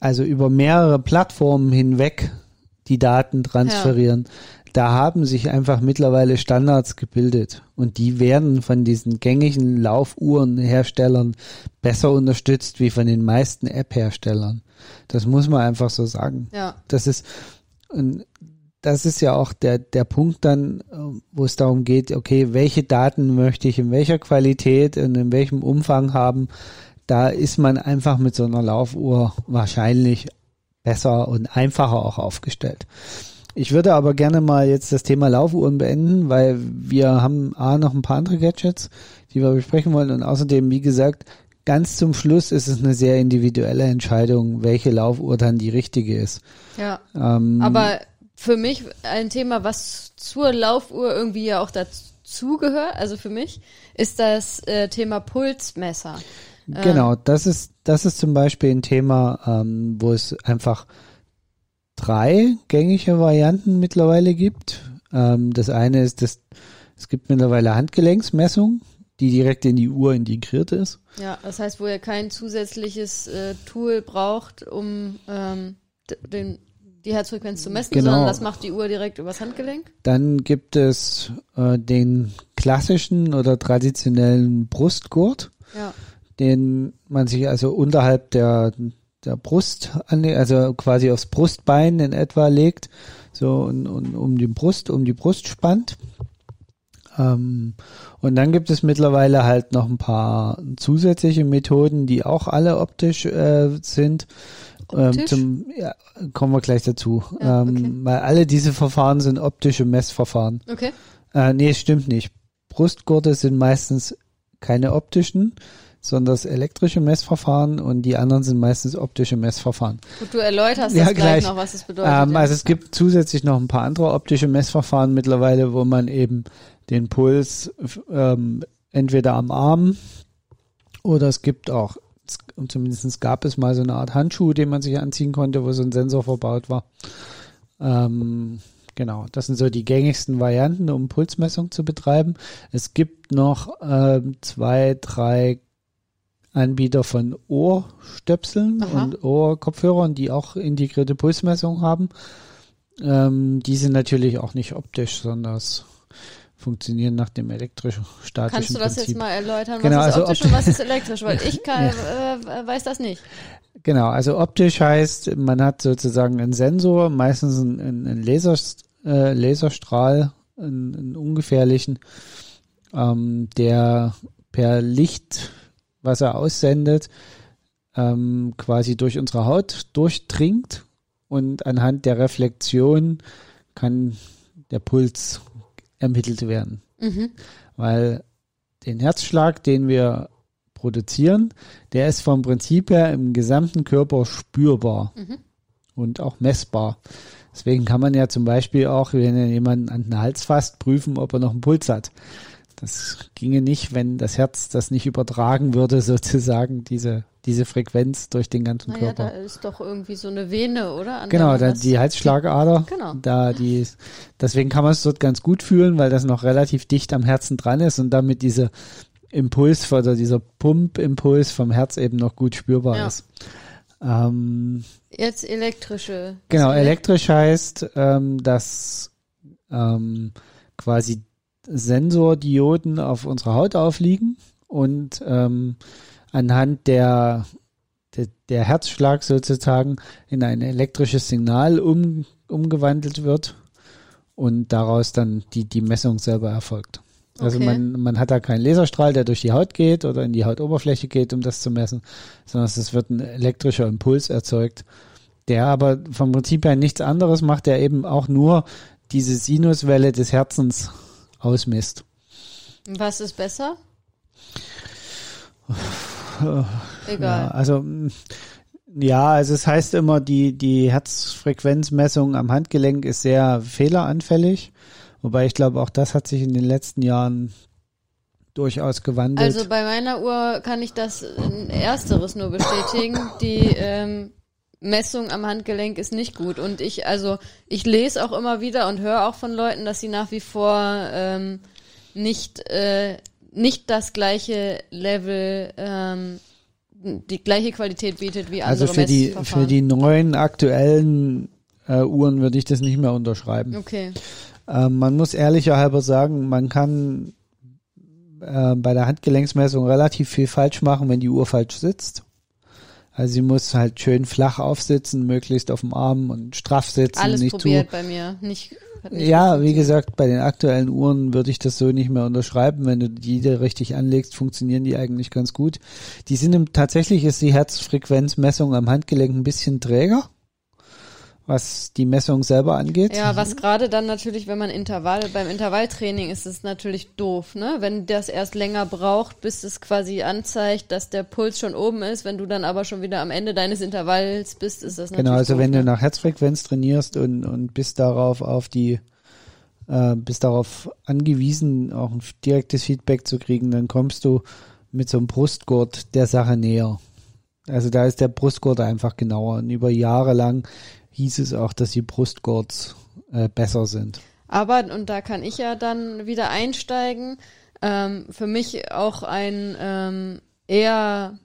also über mehrere Plattformen hinweg die Daten transferieren. Da haben sich einfach mittlerweile Standards gebildet und die werden von diesen gängigen Laufuhrenherstellern besser unterstützt wie von den meisten App-Herstellern. Das muss man einfach so sagen. ja. Das ist, und das ist ja auch der, der Punkt dann, wo es darum geht, okay, welche Daten möchte ich in welcher Qualität und in welchem Umfang haben. Da ist man einfach mit so einer Laufuhr wahrscheinlich besser und einfacher auch aufgestellt. Ich würde aber gerne mal jetzt das Thema Laufuhren beenden, weil wir haben A noch ein paar andere Gadgets, die wir besprechen wollen und außerdem, wie gesagt, ganz zum Schluss ist es eine sehr individuelle Entscheidung, welche Laufuhr dann die richtige ist. Ja. Ähm, aber für mich ein Thema, was zur Laufuhr irgendwie ja auch dazugehört, also für mich, ist das äh, Thema Pulsmesser. Genau, das ist, das ist zum Beispiel ein Thema, ähm, wo es einfach drei gängige Varianten mittlerweile gibt. Ähm, das eine ist, dass es gibt mittlerweile Handgelenksmessung, die direkt in die Uhr integriert ist. Ja, das heißt, wo ihr kein zusätzliches äh, Tool braucht, um ähm, den, die Herzfrequenz zu messen, genau. sondern das macht die Uhr direkt übers Handgelenk. Dann gibt es äh, den klassischen oder traditionellen Brustgurt, ja. den man sich also unterhalb der der Brust, also quasi aufs Brustbein in etwa legt, so und, und um die Brust, um die Brust spannt. Ähm, und dann gibt es mittlerweile halt noch ein paar zusätzliche Methoden, die auch alle optisch äh, sind. Ähm, zum, ja, kommen wir gleich dazu. Ja, ähm, okay. Weil alle diese Verfahren sind optische Messverfahren. Okay. Äh, nee, stimmt nicht. Brustgurte sind meistens keine optischen, sondern das elektrische Messverfahren und die anderen sind meistens optische Messverfahren. Gut, du erläuterst ja, das gleich, gleich noch, was das bedeutet. Ähm. Also es gibt zusätzlich noch ein paar andere optische Messverfahren mittlerweile, wo man eben den Puls ähm, entweder am Arm oder es gibt auch, zumindest gab es mal so eine Art Handschuh, den man sich anziehen konnte, wo so ein Sensor verbaut war. Ähm, Genau, das sind so die gängigsten Varianten, um Pulsmessung zu betreiben. Es gibt noch äh, zwei, drei Anbieter von Ohrstöpseln Aha. und Ohrkopfhörern, die auch integrierte Pulsmessung haben. Ähm, die sind natürlich auch nicht optisch, sondern funktionieren nach dem elektrisch-statischen Kannst du das Prinzip. jetzt mal erläutern, was genau, ist also optisch und was ist elektrisch? Weil ich kann, ja. äh, weiß das nicht. Genau, also optisch heißt, man hat sozusagen einen Sensor, meistens einen, einen Laser, äh, Laserstrahl, einen, einen ungefährlichen, ähm, der per Licht was er aussendet, ähm, quasi durch unsere Haut durchdringt und anhand der Reflexion kann der Puls ermittelt werden. Mhm. Weil den Herzschlag, den wir produzieren, der ist vom Prinzip her im gesamten Körper spürbar mhm. und auch messbar. Deswegen kann man ja zum Beispiel auch, wenn jemand an den Hals fasst, prüfen, ob er noch einen Puls hat. Das ginge nicht, wenn das Herz das nicht übertragen würde, sozusagen, diese, diese Frequenz durch den ganzen naja, Körper. da ist doch irgendwie so eine Vene, oder? An genau, da, die Halsschlagader. Genau. Da die, deswegen kann man es dort ganz gut fühlen, weil das noch relativ dicht am Herzen dran ist und damit dieser Impuls oder dieser Pumpimpuls vom Herz eben noch gut spürbar ja. ist. Ähm, Jetzt elektrische. Genau, elektrisch heißt, ähm, dass ähm, quasi Sensordioden auf unserer Haut aufliegen und ähm, anhand der, der, der Herzschlag sozusagen in ein elektrisches Signal um, umgewandelt wird und daraus dann die, die Messung selber erfolgt. Also okay. man, man hat da keinen Laserstrahl, der durch die Haut geht oder in die Hautoberfläche geht, um das zu messen, sondern es wird ein elektrischer Impuls erzeugt, der aber vom Prinzip her nichts anderes macht, der eben auch nur diese Sinuswelle des Herzens ausmisst. Was ist besser? Egal. Ja, also ja, also es heißt immer, die, die Herzfrequenzmessung am Handgelenk ist sehr fehleranfällig. Wobei ich glaube, auch das hat sich in den letzten Jahren durchaus gewandelt. Also bei meiner Uhr kann ich das Ersteres nur bestätigen. Die ähm, Messung am Handgelenk ist nicht gut. Und ich, also, ich lese auch immer wieder und höre auch von Leuten, dass sie nach wie vor ähm, nicht, äh, nicht das gleiche Level, ähm, die gleiche Qualität bietet wie andere Also für die, für die neuen aktuellen äh, Uhren würde ich das nicht mehr unterschreiben. Okay. Ähm, man muss ehrlicher halber sagen, man kann äh, bei der Handgelenksmessung relativ viel falsch machen, wenn die Uhr falsch sitzt. Also sie muss halt schön flach aufsitzen, möglichst auf dem Arm und straff sitzen, Alles nicht probiert zu. bei mir. Nicht, nicht Ja, wie gesagt, bei den aktuellen Uhren würde ich das so nicht mehr unterschreiben. Wenn du die richtig anlegst, funktionieren die eigentlich ganz gut. Die sind im, tatsächlich ist die Herzfrequenzmessung am Handgelenk ein bisschen träger, was die Messung selber angeht. Ja, was gerade dann natürlich, wenn man Intervall, beim Intervalltraining ist es natürlich doof, ne? Wenn das erst länger braucht, bis es quasi anzeigt, dass der Puls schon oben ist, wenn du dann aber schon wieder am Ende deines Intervalls bist, ist das natürlich Genau, also doof, wenn ne? du nach Herzfrequenz trainierst und, und bist darauf auf die, äh, bist darauf angewiesen, auch ein direktes Feedback zu kriegen, dann kommst du mit so einem Brustgurt der Sache näher. Also da ist der Brustgurt einfach genauer. Und über Jahre lang hieß es auch, dass die Brustgurts äh, besser sind. Aber, und da kann ich ja dann wieder einsteigen, ähm, für mich auch ein ähm, eher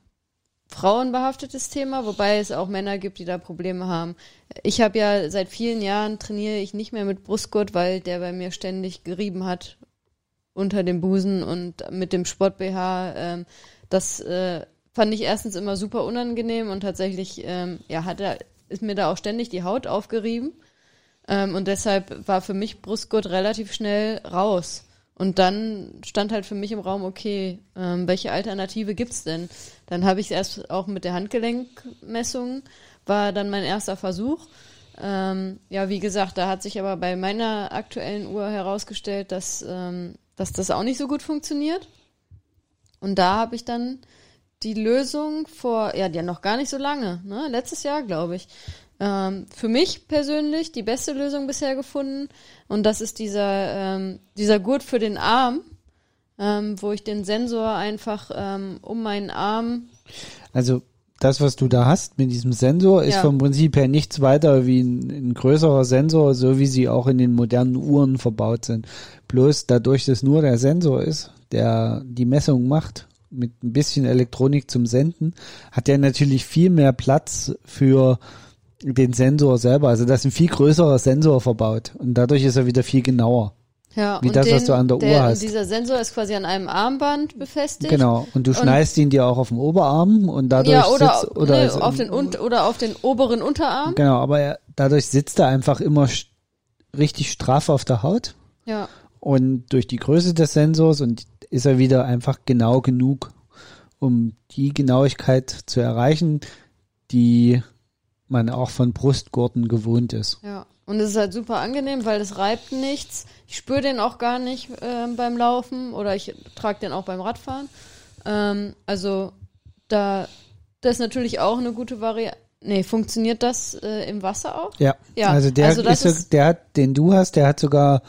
frauenbehaftetes Thema, wobei es auch Männer gibt, die da Probleme haben. Ich habe ja seit vielen Jahren trainiere ich nicht mehr mit Brustgurt, weil der bei mir ständig gerieben hat unter dem Busen und mit dem Sport BH. Ähm, das äh, fand ich erstens immer super unangenehm und tatsächlich ähm, ja hat er ist mir da auch ständig die Haut aufgerieben. Ähm, und deshalb war für mich Brustgurt relativ schnell raus. Und dann stand halt für mich im Raum, okay, ähm, welche Alternative gibt's denn? Dann habe ich erst auch mit der Handgelenkmessung, war dann mein erster Versuch. Ähm, ja, wie gesagt, da hat sich aber bei meiner aktuellen Uhr herausgestellt, dass, ähm, dass das auch nicht so gut funktioniert. Und da habe ich dann die Lösung vor, ja, ja noch gar nicht so lange, ne? letztes Jahr, glaube ich, ähm, für mich persönlich die beste Lösung bisher gefunden. Und das ist dieser, ähm, dieser Gurt für den Arm, ähm, wo ich den Sensor einfach ähm, um meinen Arm, Also das, was du da hast mit diesem Sensor, ist Ja. vom Prinzip her nichts weiter wie ein, ein größerer Sensor, so wie sie auch in den modernen Uhren verbaut sind. Bloß dadurch, dass nur der Sensor ist, der die Messung macht, mit ein bisschen Elektronik zum Senden, hat der natürlich viel mehr Platz für den Sensor selber. Also da ist ein viel größerer Sensor verbaut und dadurch ist er wieder viel genauer. ja, Wie und das, den, was du an der Uhr der, hast. Dieser Sensor ist quasi an einem Armband befestigt. Genau. Und du Und- schneidest ihn dir auch auf dem Oberarm und dadurch Ja, oder, sitzt, oder nee, also- auf den, un- oder auf den oberen Unterarm. Genau, aber er, dadurch sitzt er einfach immer richtig straff auf der Haut Ja, und durch die Größe des Sensors und ist er wieder einfach genau genug, um die Genauigkeit zu erreichen, die man auch von Brustgurten gewohnt ist. Ja, und es ist halt super angenehm, weil es reibt nichts. Ich spüre den auch gar nicht ähm, beim Laufen oder ich trage den auch beim Radfahren. Ähm, also da, das ist natürlich auch eine gute Variante. Nee, funktioniert das äh, im Wasser auch? Ja, Ja, also der also ist, ist- der hat, den du hast, der hat sogar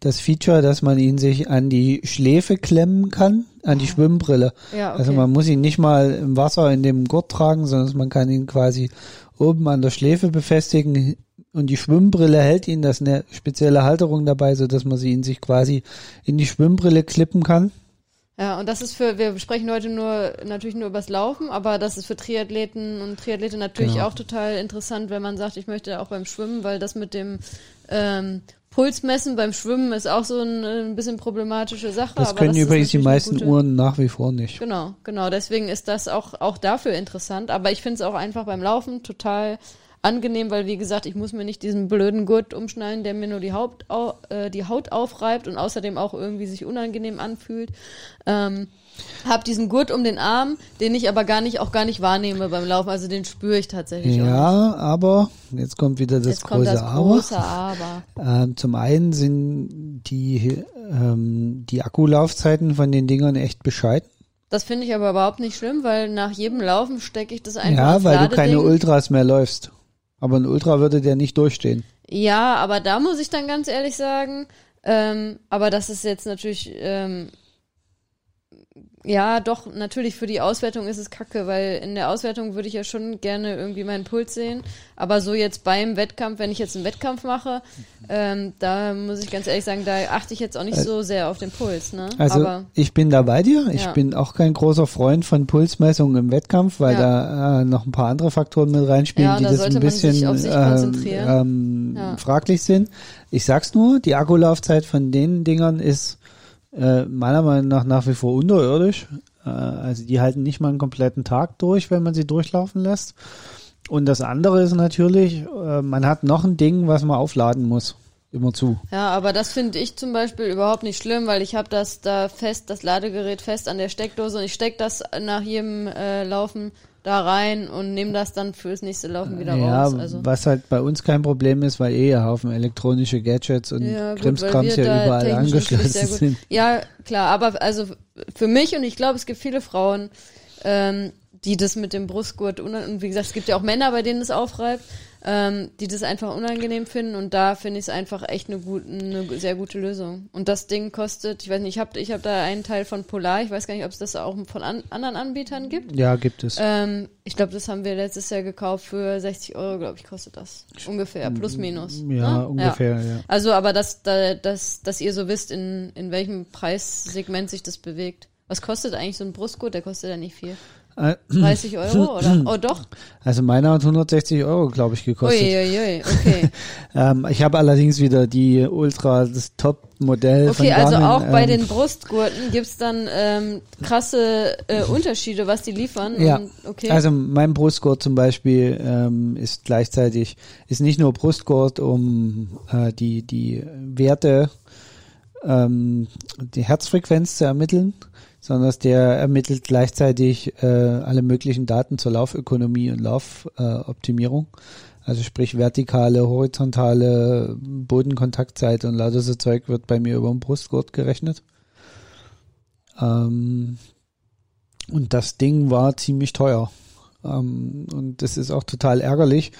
das Feature, dass man ihn sich an die Schläfe klemmen kann, an die Schwimmbrille. Ja, okay. Also man muss ihn nicht mal im Wasser in dem Gurt tragen, sondern man kann ihn quasi oben an der Schläfe befestigen und die Schwimmbrille hält ihn, das ist eine spezielle Halterung dabei, so dass man sie ihn sich quasi in die Schwimmbrille klippen kann. Ja, und das ist für, wir sprechen heute nur, natürlich nur übers Laufen, aber das ist für Triathleten und Triathleten natürlich Genau. auch total interessant, wenn man sagt, ich möchte auch beim Schwimmen, weil das mit dem ähm, Pulsmessen beim Schwimmen ist auch so ein, ein bisschen problematische Sache. Das können das übrigens die meisten gute- Uhren nach wie vor nicht. Genau, genau. Deswegen ist das auch, auch dafür interessant. Aber ich finde es auch einfach beim Laufen total angenehm, weil wie gesagt, ich muss mir nicht diesen blöden Gurt umschneiden, der mir nur die Haut, au, äh, die Haut aufreibt und außerdem auch irgendwie sich unangenehm anfühlt. Ähm, hab diesen Gurt um den Arm, den ich aber gar nicht, auch gar nicht wahrnehme beim Laufen. Also den spüre ich tatsächlich. Ja, aber jetzt kommt wieder das Jetzt kommt große das Aber. große Aber. Ähm, zum einen sind die, ähm, die Akkulaufzeiten von den Dingern echt bescheiden. Das finde ich aber überhaupt nicht schlimm, weil nach jedem Laufen stecke ich das einfach Ja, weil du keine. Ultras mehr läufst. Aber ein Ultra würde der nicht durchstehen. Ja, aber da muss ich dann ganz ehrlich sagen, ähm, aber das ist jetzt natürlich, ähm, ja, doch, natürlich für die Auswertung ist es kacke, weil in der Auswertung würde ich ja schon gerne irgendwie meinen Puls sehen. Aber so jetzt beim Wettkampf, wenn ich jetzt einen Wettkampf mache, ähm, da muss ich ganz ehrlich sagen, da achte ich jetzt auch nicht so sehr auf den Puls, ne? Also aber ich bin da bei dir. Ich Ja. bin auch kein großer Freund von Pulsmessungen im Wettkampf, weil Ja. da äh, noch ein paar andere Faktoren mit reinspielen, Ja, die da das ein bisschen ähm, ähm, fraglich sind. Ich sag's nur, die Akkulaufzeit von den Dingern ist äh, meiner Meinung nach nach wie vor unterirdisch. Äh, also die halten nicht mal einen kompletten Tag durch, wenn man sie durchlaufen lässt. Und das andere ist natürlich, äh, man hat noch ein Ding, was man aufladen muss. Immer zu. Ja, aber das finde ich zum Beispiel überhaupt nicht schlimm, weil ich habe das da fest, das Ladegerät fest an der Steckdose und ich stecke das nach jedem äh, Laufen da rein und nehme das dann fürs nächste Laufen wieder ja, raus. Also. was halt bei uns kein Problem ist, weil eh ein Haufen elektronische Gadgets und Ja, gut, Krimskrams da überall angeschlossen sind. Ja, klar, aber also für mich und ich glaube, es gibt viele Frauen, ähm, die das mit dem Brustgurt, unan- und wie gesagt, es gibt ja auch Männer, bei denen es aufreibt, ähm, die das einfach unangenehm finden und da finde ich es einfach echt eine, gut, eine sehr gute Lösung. Und das Ding kostet, ich weiß nicht, ich habe ich hab da einen Teil von Polar, ich weiß gar nicht, ob es das auch von an, anderen Anbietern gibt. Ja, gibt es. Ähm, ich glaube, das haben wir letztes Jahr gekauft für 60 Euro, glaube ich, kostet das. Ungefähr, plus minus. ja, ne? ungefähr, ja. Also, aber dass, da, dass, dass ihr so wisst, in, in welchem Preissegment sich das bewegt. Was kostet eigentlich so ein Brustgurt? Der kostet ja nicht viel. Äh, 30 Euro oder? Oh doch. Also meiner hat 160 Euro, glaube ich, gekostet. Uiuiui, okay. Ähm, ich habe allerdings wieder die Ultra, das Top-Modell von Okay, also auch bei ähm, den Brustgurten gibt's dann ähm, krasse äh, Unterschiede, was die liefern. Ja, Und, okay. also mein Brustgurt zum Beispiel ähm, ist gleichzeitig, ist nicht nur Brustgurt, um äh, die, die Werte, ähm, die Herzfrequenz zu ermitteln, sondern dass der ermittelt gleichzeitig äh, alle möglichen Daten zur Laufökonomie und Laufoptimierung. Äh, also sprich vertikale, horizontale Bodenkontaktzeit und lauter so Zeug wird bei mir über den Brustgurt gerechnet. Ähm, und das Ding war ziemlich teuer. Ähm, und das ist auch total ärgerlich,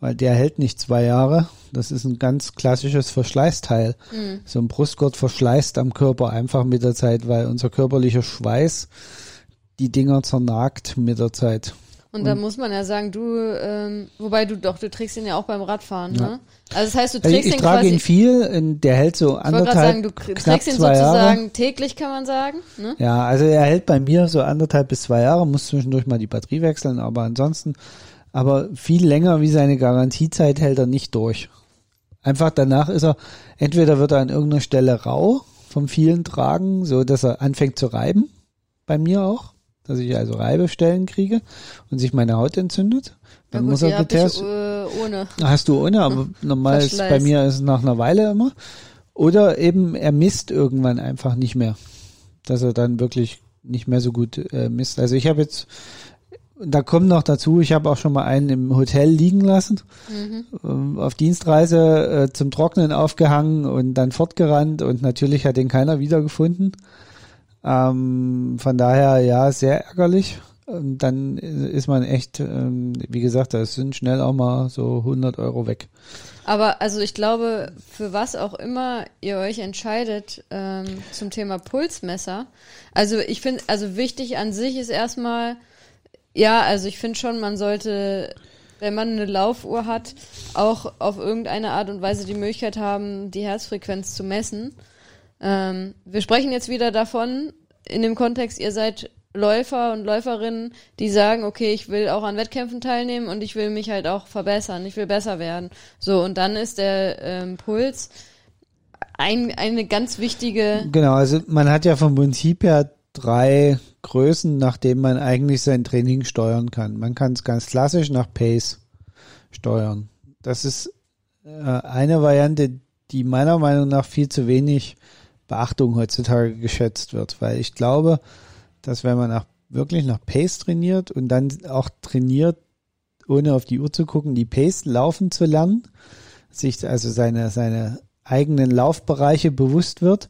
weil der hält nicht zwei Jahre. Das ist ein ganz klassisches Verschleißteil. Mhm. So ein Brustgurt verschleißt am Körper einfach mit der Zeit, weil unser körperlicher Schweiß die Dinger zernagt mit der Zeit. Und da muss man ja sagen, du, ähm, wobei du doch, du trägst ihn ja auch beim Radfahren, ne? Also das heißt, du Also trägst ich, ich den trage quasi. ihn viel, der hält so anderthalb, sagen, du trägst ihn sozusagen Jahre. täglich, kann man sagen. Ne? Ja, also er hält bei mir so anderthalb bis zwei Jahre, muss zwischendurch mal die Batterie wechseln, aber ansonsten, aber viel länger wie seine Garantiezeit hält er nicht durch. Einfach danach ist er, entweder wird er an irgendeiner Stelle rau vom vielen Tragen, so dass er anfängt zu reiben, bei mir auch, dass ich also Reibestellen kriege und sich meine Haut entzündet. Ja Dann gut, muss er ich getestet. äh, ohne. Hast du ohne, aber normal ist bei mir ist es nach einer Weile immer. Oder eben er misst irgendwann einfach nicht mehr. Dass er dann wirklich nicht mehr so gut äh, misst. Also ich habe jetzt, da kommt noch dazu, ich habe auch schon mal einen im Hotel liegen lassen, ähm, auf Dienstreise äh, zum Trocknen aufgehangen und dann fortgerannt und natürlich hat den keiner wiedergefunden. Ähm, von daher ja, sehr ärgerlich. Und dann ist man echt, ähm, wie gesagt, das sind schnell auch mal so 100 Euro weg. Aber also ich glaube, für was auch immer ihr euch entscheidet ähm, zum Thema Pulsmesser, also ich finde, also wichtig an sich ist erstmal, ja, also ich finde schon, man sollte, wenn man eine Laufuhr hat, auch auf irgendeine Art und Weise die Möglichkeit haben, die Herzfrequenz zu messen. Ähm, wir sprechen jetzt wieder davon, in dem Kontext, ihr seid Läufer und Läuferinnen, die sagen, okay, ich will auch an Wettkämpfen teilnehmen und ich will mich halt auch verbessern, ich will besser werden. So, und dann ist der ähm, Puls ein, eine ganz wichtige, Genau, also man hat ja vom Prinzip her drei Größen, nach denen man eigentlich sein Training steuern kann. Man kann es ganz klassisch nach Pace steuern. Das ist äh, eine Variante, die meiner Meinung nach viel zu wenig Beachtung heutzutage geschätzt wird, weil ich glaube, dass wenn man nach, wirklich nach Pace trainiert und dann auch trainiert, ohne auf die Uhr zu gucken, die Pace laufen zu lernen, sich also seine, seine eigenen Laufbereiche bewusst wird,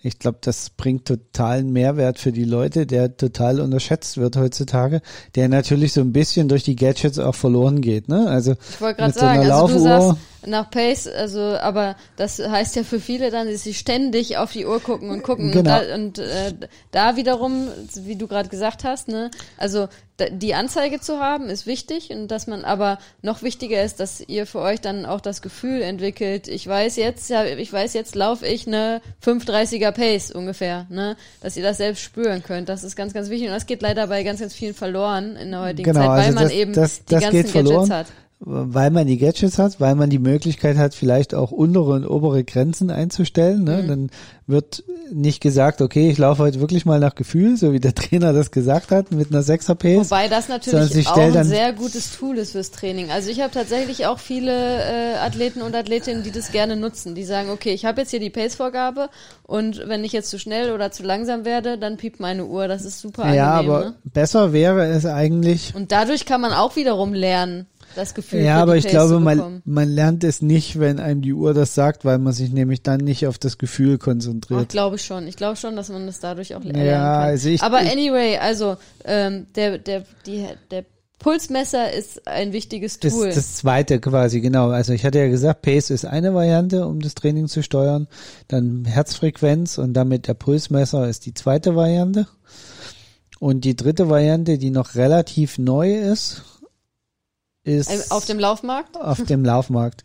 ich glaube, das bringt totalen Mehrwert für die Leute, der total unterschätzt wird heutzutage, der natürlich so ein bisschen durch die Gadgets auch verloren geht. Ne? Also ich wollte gerade mit so einer sagen, also du Laufuhr- sagst nach Pace, also aber das heißt ja für viele dann, dass sie ständig auf die Uhr gucken und gucken Genau. und, da, und äh, da wiederum, wie du gerade gesagt hast, ne, also die Anzeige zu haben ist wichtig und dass man aber noch wichtiger ist, dass ihr für euch dann auch das Gefühl entwickelt, ich weiß jetzt, ja, ich weiß jetzt laufe ich eine 530er Pace ungefähr, ne, dass ihr das selbst spüren könnt, das ist ganz ganz wichtig und das geht leider bei ganz ganz vielen verloren in der heutigen Genau, Zeit, weil also man das- eben das- die das ganzen geht verloren. Gadgets hat. Weil man die Gadgets hat, weil man die Möglichkeit hat, vielleicht auch untere und obere Grenzen einzustellen. Ne? Mhm. Dann wird nicht gesagt, okay, ich laufe heute wirklich mal nach Gefühl, so wie der Trainer das gesagt hat, mit einer 6er Pace. Wobei das natürlich auch ein sehr gutes Tool ist fürs Training. Also ich habe tatsächlich auch viele äh, Athleten und Athletinnen, die das gerne nutzen. Die sagen, okay, ich habe jetzt hier die Pace-Vorgabe und wenn ich jetzt zu schnell oder zu langsam werde, dann piept meine Uhr. Das ist super ja, angenehm. aber ne? besser wäre es eigentlich, Und dadurch kann man auch wiederum lernen, das Gefühl ja, aber ich glaube, man, man lernt es nicht, wenn einem die Uhr das sagt, weil man sich nämlich dann nicht auf das Gefühl Ach, konzentriert. glaube ich schon. Ich glaube schon, dass man das dadurch auch Ja, lernen kann. also ich- Aber ich- anyway, also ähm, der, der, die, der Pulsmesser ist ein wichtiges Das, Tool. das zweite quasi, genau. Also ich hatte ja gesagt, Pace ist eine Variante, um das Training zu steuern. Dann Herzfrequenz und damit der Pulsmesser ist die zweite Variante. Und die dritte Variante, die noch relativ neu ist, ist Ähm, Auf dem Laufmarkt? auf dem Laufmarkt,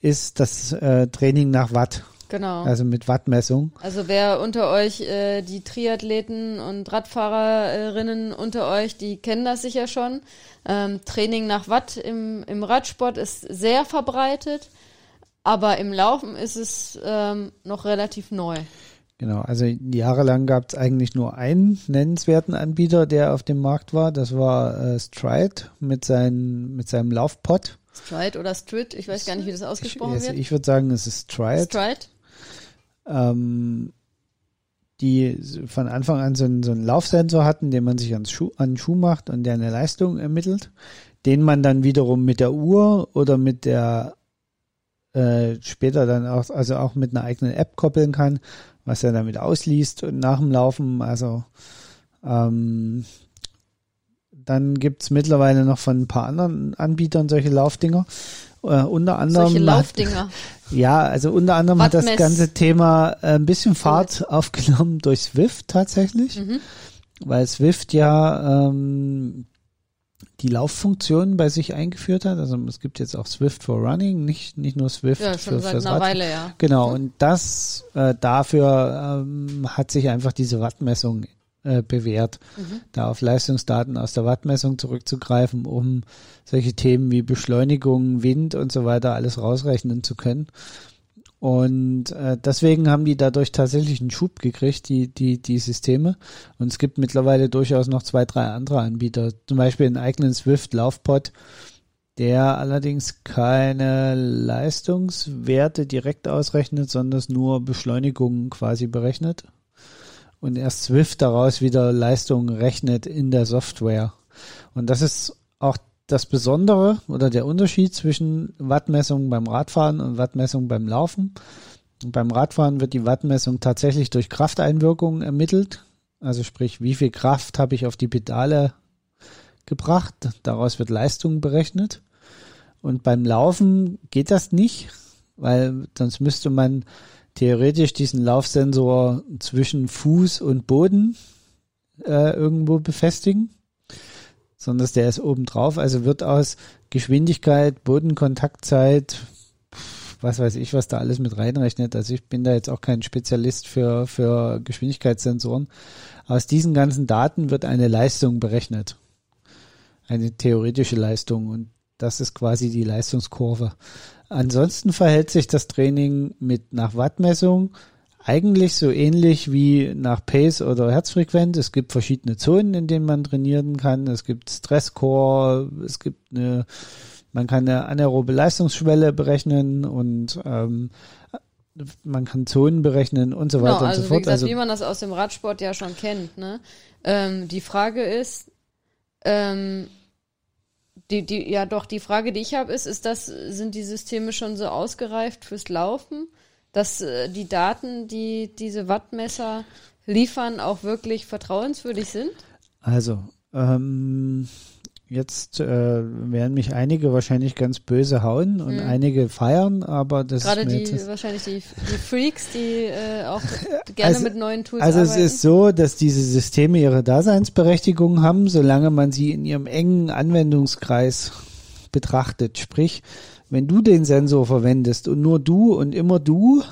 ist das äh, Training nach Watt, Genau. also mit Wattmessung. Also wer unter euch, äh, die Triathleten und Radfahrerinnen unter euch, die kennen das sicher schon. Ähm, Training nach Watt im, im Radsport ist sehr verbreitet, aber im Laufen ist es ähm, noch relativ neu. Genau, also jahrelang gab es eigentlich nur einen nennenswerten Anbieter, der auf dem Markt war. Das war äh, Stride mit, seinen, mit seinem Laufpod. Stride oder Strit, ich weiß gar nicht, wie das Ich, ausgesprochen also wird. ich würde sagen, es ist Stride. Stride? ähm, die von Anfang an so einen, so einen Laufsensor hatten, den man sich ans Schuh, an den Schuh macht und der eine Leistung ermittelt, den man dann wiederum mit der Uhr oder mit der äh, später dann auch, also auch mit einer eigenen App koppeln kann, was er damit ausliest und nach dem Laufen, also ähm, dann gibt's mittlerweile noch von ein paar anderen Anbietern solche Laufdinger. Äh, unter anderem Solche hat- Laufdinger. ja, also unter anderem hat das Wattmess- ganze Thema äh, ein bisschen Fahrt aufgenommen durch Swift tatsächlich, Mhm. weil Swift ja ähm, die Lauffunktion bei sich eingeführt hat. Also es gibt jetzt auch Swift for Running, nicht, nicht nur Swift Ja, für, schon seit fürs einer Rad. Weile, ja. Genau, und das äh, dafür ähm, hat sich einfach diese Wattmessung äh, bewährt, Mhm. da auf Leistungsdaten aus der Wattmessung zurückzugreifen, um solche Themen wie Beschleunigung, Wind und so weiter alles rausrechnen zu können. Und äh, deswegen haben die dadurch tatsächlich einen Schub gekriegt, die, die, die Systeme. Und es gibt mittlerweile durchaus noch zwei, drei andere Anbieter. Zum Beispiel einen eigenen Swift Laufpod, der allerdings keine Leistungswerte direkt ausrechnet, sondern nur Beschleunigungen quasi berechnet. Und erst Swift daraus wieder Leistungen rechnet in der Software. Und das ist auch das Besondere oder der Unterschied zwischen Wattmessung beim Radfahren und Wattmessung beim Laufen. Und beim Radfahren wird die Wattmessung tatsächlich durch Krafteinwirkungen ermittelt. Also sprich, wie viel Kraft habe ich auf die Pedale gebracht. Daraus wird Leistung berechnet. Und beim Laufen geht das nicht, weil sonst müsste man theoretisch diesen Laufsensor zwischen Fuß und Boden äh, irgendwo befestigen, sondern der ist oben drauf. Also wird aus Geschwindigkeit, Bodenkontaktzeit, was weiß ich, was da alles mit reinrechnet. Also ich bin da jetzt auch kein Spezialist für, für Geschwindigkeitssensoren. Aus diesen ganzen Daten wird eine Leistung berechnet. Eine theoretische Leistung und das ist quasi die Leistungskurve. Ansonsten verhält sich das Training mit nach Wattmessung eigentlich so ähnlich wie nach Pace oder Herzfrequenz. Es gibt verschiedene Zonen, in denen man trainieren kann. Es gibt Stresscore, es gibt eine, man kann eine anaerobe Leistungsschwelle berechnen und ähm, man kann Zonen berechnen und so weiter Genau, und also so wie fort. gesagt, Also wie man das aus dem Radsport ja schon kennt. Ne? Ähm, die Frage ist, ähm, die, die, ja doch, die Frage, die ich habe, ist, ist das, sind die Systeme schon so ausgereift fürs Laufen, dass äh, die Daten, die diese Wattmesser liefern, auch wirklich vertrauenswürdig sind? Also, ähm, jetzt äh, werden mich einige wahrscheinlich ganz böse hauen und Mhm. einige feiern, aber das Gerade ist die, jetzt wahrscheinlich die, die Freaks, die äh, auch gerne Also- mit neuen Tools Also es arbeiten. ist so, dass diese Systeme ihre Daseinsberechtigung haben, solange man sie in ihrem engen Anwendungskreis betrachtet. Sprich, wenn du den Sensor verwendest und nur du und immer du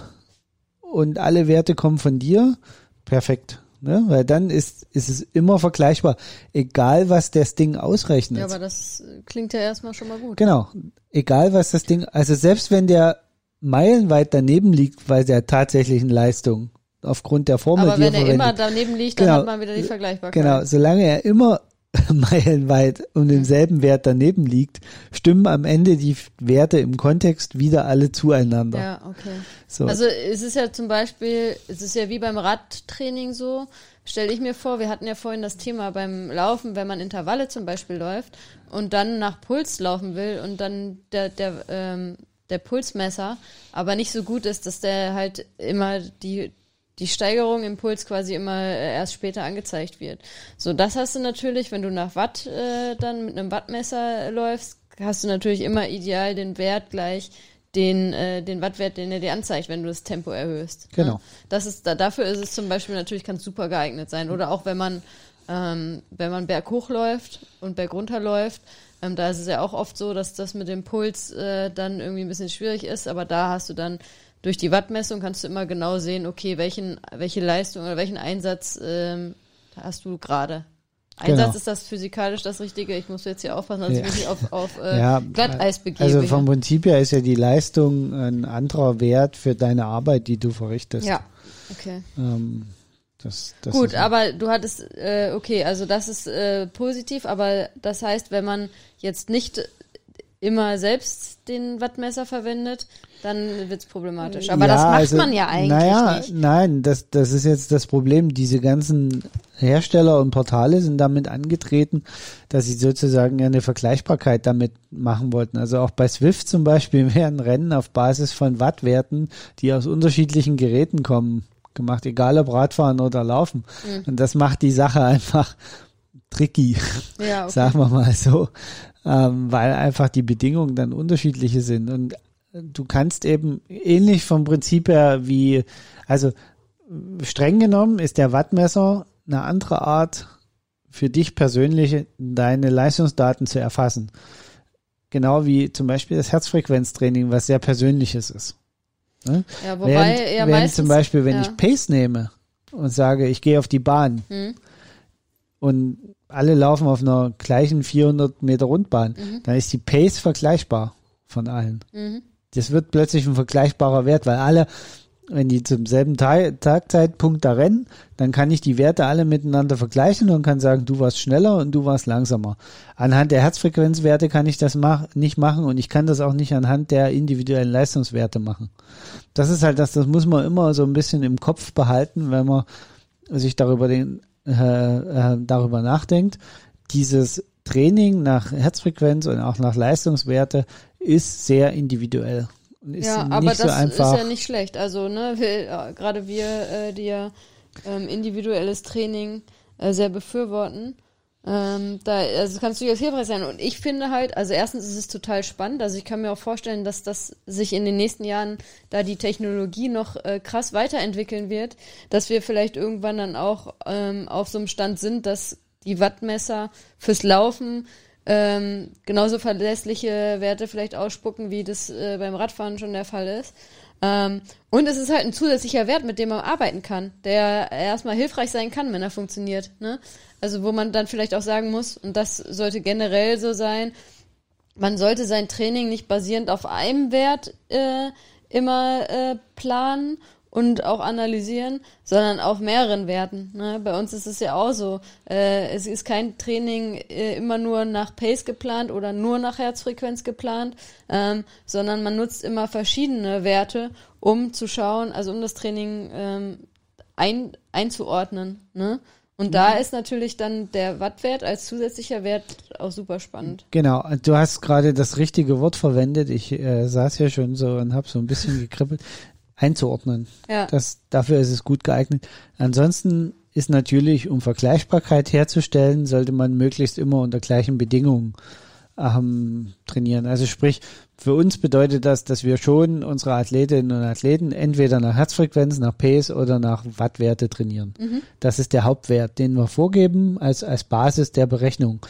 und alle Werte kommen von dir, perfekt. Ne? Weil dann ist, ist es immer vergleichbar, egal was das Ding ausrechnet. Ja, aber das klingt ja erstmal schon mal gut. Genau. Egal was das Ding, also selbst wenn der meilenweit daneben liegt, weil der tatsächlichen Leistung aufgrund der Formel, aber wenn er er immer daneben liegt, dann Genau. hat man wieder die Vergleichbarkeit. Genau, solange er immer meilenweit um denselben Wert daneben liegt, stimmen am Ende die Werte im Kontext wieder alle zueinander. Ja, okay. So. Also es ist ja zum Beispiel, es ist ja wie beim Radtraining so, stelle ich mir vor, wir hatten ja vorhin das Thema beim Laufen, wenn man Intervalle zum Beispiel läuft und dann nach Puls laufen will und dann der, der, ähm, der Pulsmesser aber nicht so gut ist, dass der halt immer die die Steigerung im Puls quasi immer äh, erst später angezeigt wird. So, das hast du natürlich, wenn du nach Watt äh, dann mit einem Wattmesser läufst, hast du natürlich immer ideal den Wert gleich, den, äh, den Wattwert, den er dir anzeigt, wenn du das Tempo erhöhst. Genau. Ne? Das ist, da, dafür ist es zum Beispiel natürlich, kann es super geeignet sein. Oder auch wenn man, ähm, wenn man berghoch läuft und bergunter läuft, ähm, da ist es ja auch oft so, dass das mit dem Puls äh, dann irgendwie ein bisschen schwierig ist, aber da hast du dann durch die Wattmessung kannst du immer genau sehen, okay, welchen, welche Leistung oder welchen Einsatz ähm, hast du gerade. Einsatz Genau. ist das physikalisch das Richtige. Ich muss jetzt hier aufpassen, dass ich Ja. mich nicht auf, auf äh, Ja, Glatteis begebe. Also vom Prinzip her ist ja die Leistung ein anderer Wert für deine Arbeit, die du verrichtest. ja, okay. Ähm, das, das Gut, aber du hattest, äh, okay, also das ist äh, positiv, aber das heißt, wenn man jetzt nicht immer selbst den Wattmesser verwendet, dann wird's problematisch. Aber Ja, das macht also, man ja eigentlich naja, nicht. Nein, das, das ist jetzt das Problem. Diese ganzen Hersteller und Portale sind damit angetreten, dass sie sozusagen eine Vergleichbarkeit damit machen wollten. Also auch bei Swift zum Beispiel werden Rennen auf Basis von Wattwerten, die aus unterschiedlichen Geräten kommen, gemacht, egal ob Radfahren oder Laufen. Mhm. Und das macht die Sache einfach tricky, Ja, okay. sagen wir mal so, ähm, weil einfach die Bedingungen dann unterschiedliche sind. Und du kannst eben ähnlich vom Prinzip her wie, also streng genommen ist der Wattmesser eine andere Art für dich persönlich deine Leistungsdaten zu erfassen. Genau wie zum Beispiel das Herzfrequenztraining, was sehr persönliches ist. Ne? Ja, wobei während, während meistens zum Beispiel, wenn ja. ich Pace nehme und sage, ich gehe auf die Bahn Hm. und alle laufen auf einer gleichen 400 Meter Rundbahn, Mhm. dann ist die Pace vergleichbar von allen. Mhm. Das wird plötzlich ein vergleichbarer Wert, weil alle, wenn die zum selben Tag, Tagzeitpunkt da rennen, dann kann ich die Werte alle miteinander vergleichen und kann sagen, du warst schneller und du warst langsamer. Anhand der Herzfrequenzwerte kann ich das mach, nicht machen und ich kann das auch nicht anhand der individuellen Leistungswerte machen. Das ist halt das, das muss man immer so ein bisschen im Kopf behalten, wenn man sich darüber den, äh, äh, darüber nachdenkt. Dieses Training nach Herzfrequenz und auch nach Leistungswerte ist sehr individuell. Und ist Ja, aber so das einfach. ist ja nicht schlecht. Also, ne, wir, äh, gerade wir, äh, die ja ähm, individuelles Training äh, sehr befürworten, ähm, da also kannst du jetzt hilfreich sein. Und ich finde halt, also erstens ist es total spannend. Also ich kann mir auch vorstellen, dass das sich in den nächsten Jahren, da die Technologie noch äh, krass weiterentwickeln wird, dass wir vielleicht irgendwann dann auch ähm, auf so einem Stand sind, dass die Wattmesser fürs Laufen ähm, genauso verlässliche Werte vielleicht ausspucken, wie das äh, beim Radfahren schon der Fall ist. Ähm, und es ist halt ein zusätzlicher Wert, mit dem man arbeiten kann, der erstmal hilfreich sein kann, wenn er funktioniert. Ne? Also wo man dann vielleicht auch sagen muss, und das sollte generell so sein, man sollte sein Training nicht basierend auf einem Wert äh, immer äh, planen und auch analysieren, sondern auf mehreren Werten. Ne? Bei uns ist es ja auch so. Äh, es ist kein Training äh, immer nur nach Pace geplant oder nur nach Herzfrequenz geplant, ähm, sondern man nutzt immer verschiedene Werte, um zu schauen, also um das Training ähm, ein, einzuordnen. Ne? Und da ist natürlich dann der Wattwert als zusätzlicher Wert auch super spannend. Genau, du hast gerade das richtige Wort verwendet. Ich äh, saß hier schon so und habe so ein bisschen gekribbelt. Einzuordnen. Ja. Das, dafür ist es gut geeignet. Ansonsten ist natürlich, um Vergleichbarkeit herzustellen, sollte man möglichst immer unter gleichen Bedingungen ähm, trainieren. Also sprich, für uns bedeutet das, dass wir schon unsere Athletinnen und Athleten entweder nach Herzfrequenz, nach Pace oder nach Wattwerte trainieren. Das ist der Hauptwert, den wir vorgeben als, als Basis der Berechnung.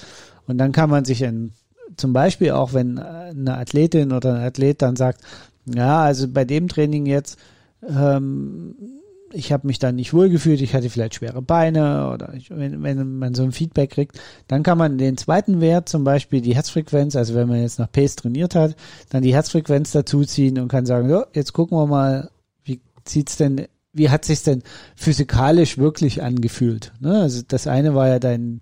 Und dann kann man sich ein, zum Beispiel auch, wenn eine Athletin oder ein Athlet dann sagt, ja, also bei dem Training jetzt ähm, ich habe mich da nicht wohlgefühlt, ich hatte vielleicht schwere Beine oder ich, wenn, wenn man so ein Feedback kriegt, dann kann man den zweiten Wert, zum Beispiel die Herzfrequenz, also wenn man jetzt nach Pace trainiert hat, dann die Herzfrequenz dazuziehen und kann sagen, so, jetzt gucken wir mal, wie sieht's denn, wie hat sich's denn physikalisch wirklich angefühlt? Ne? Also das eine war ja dein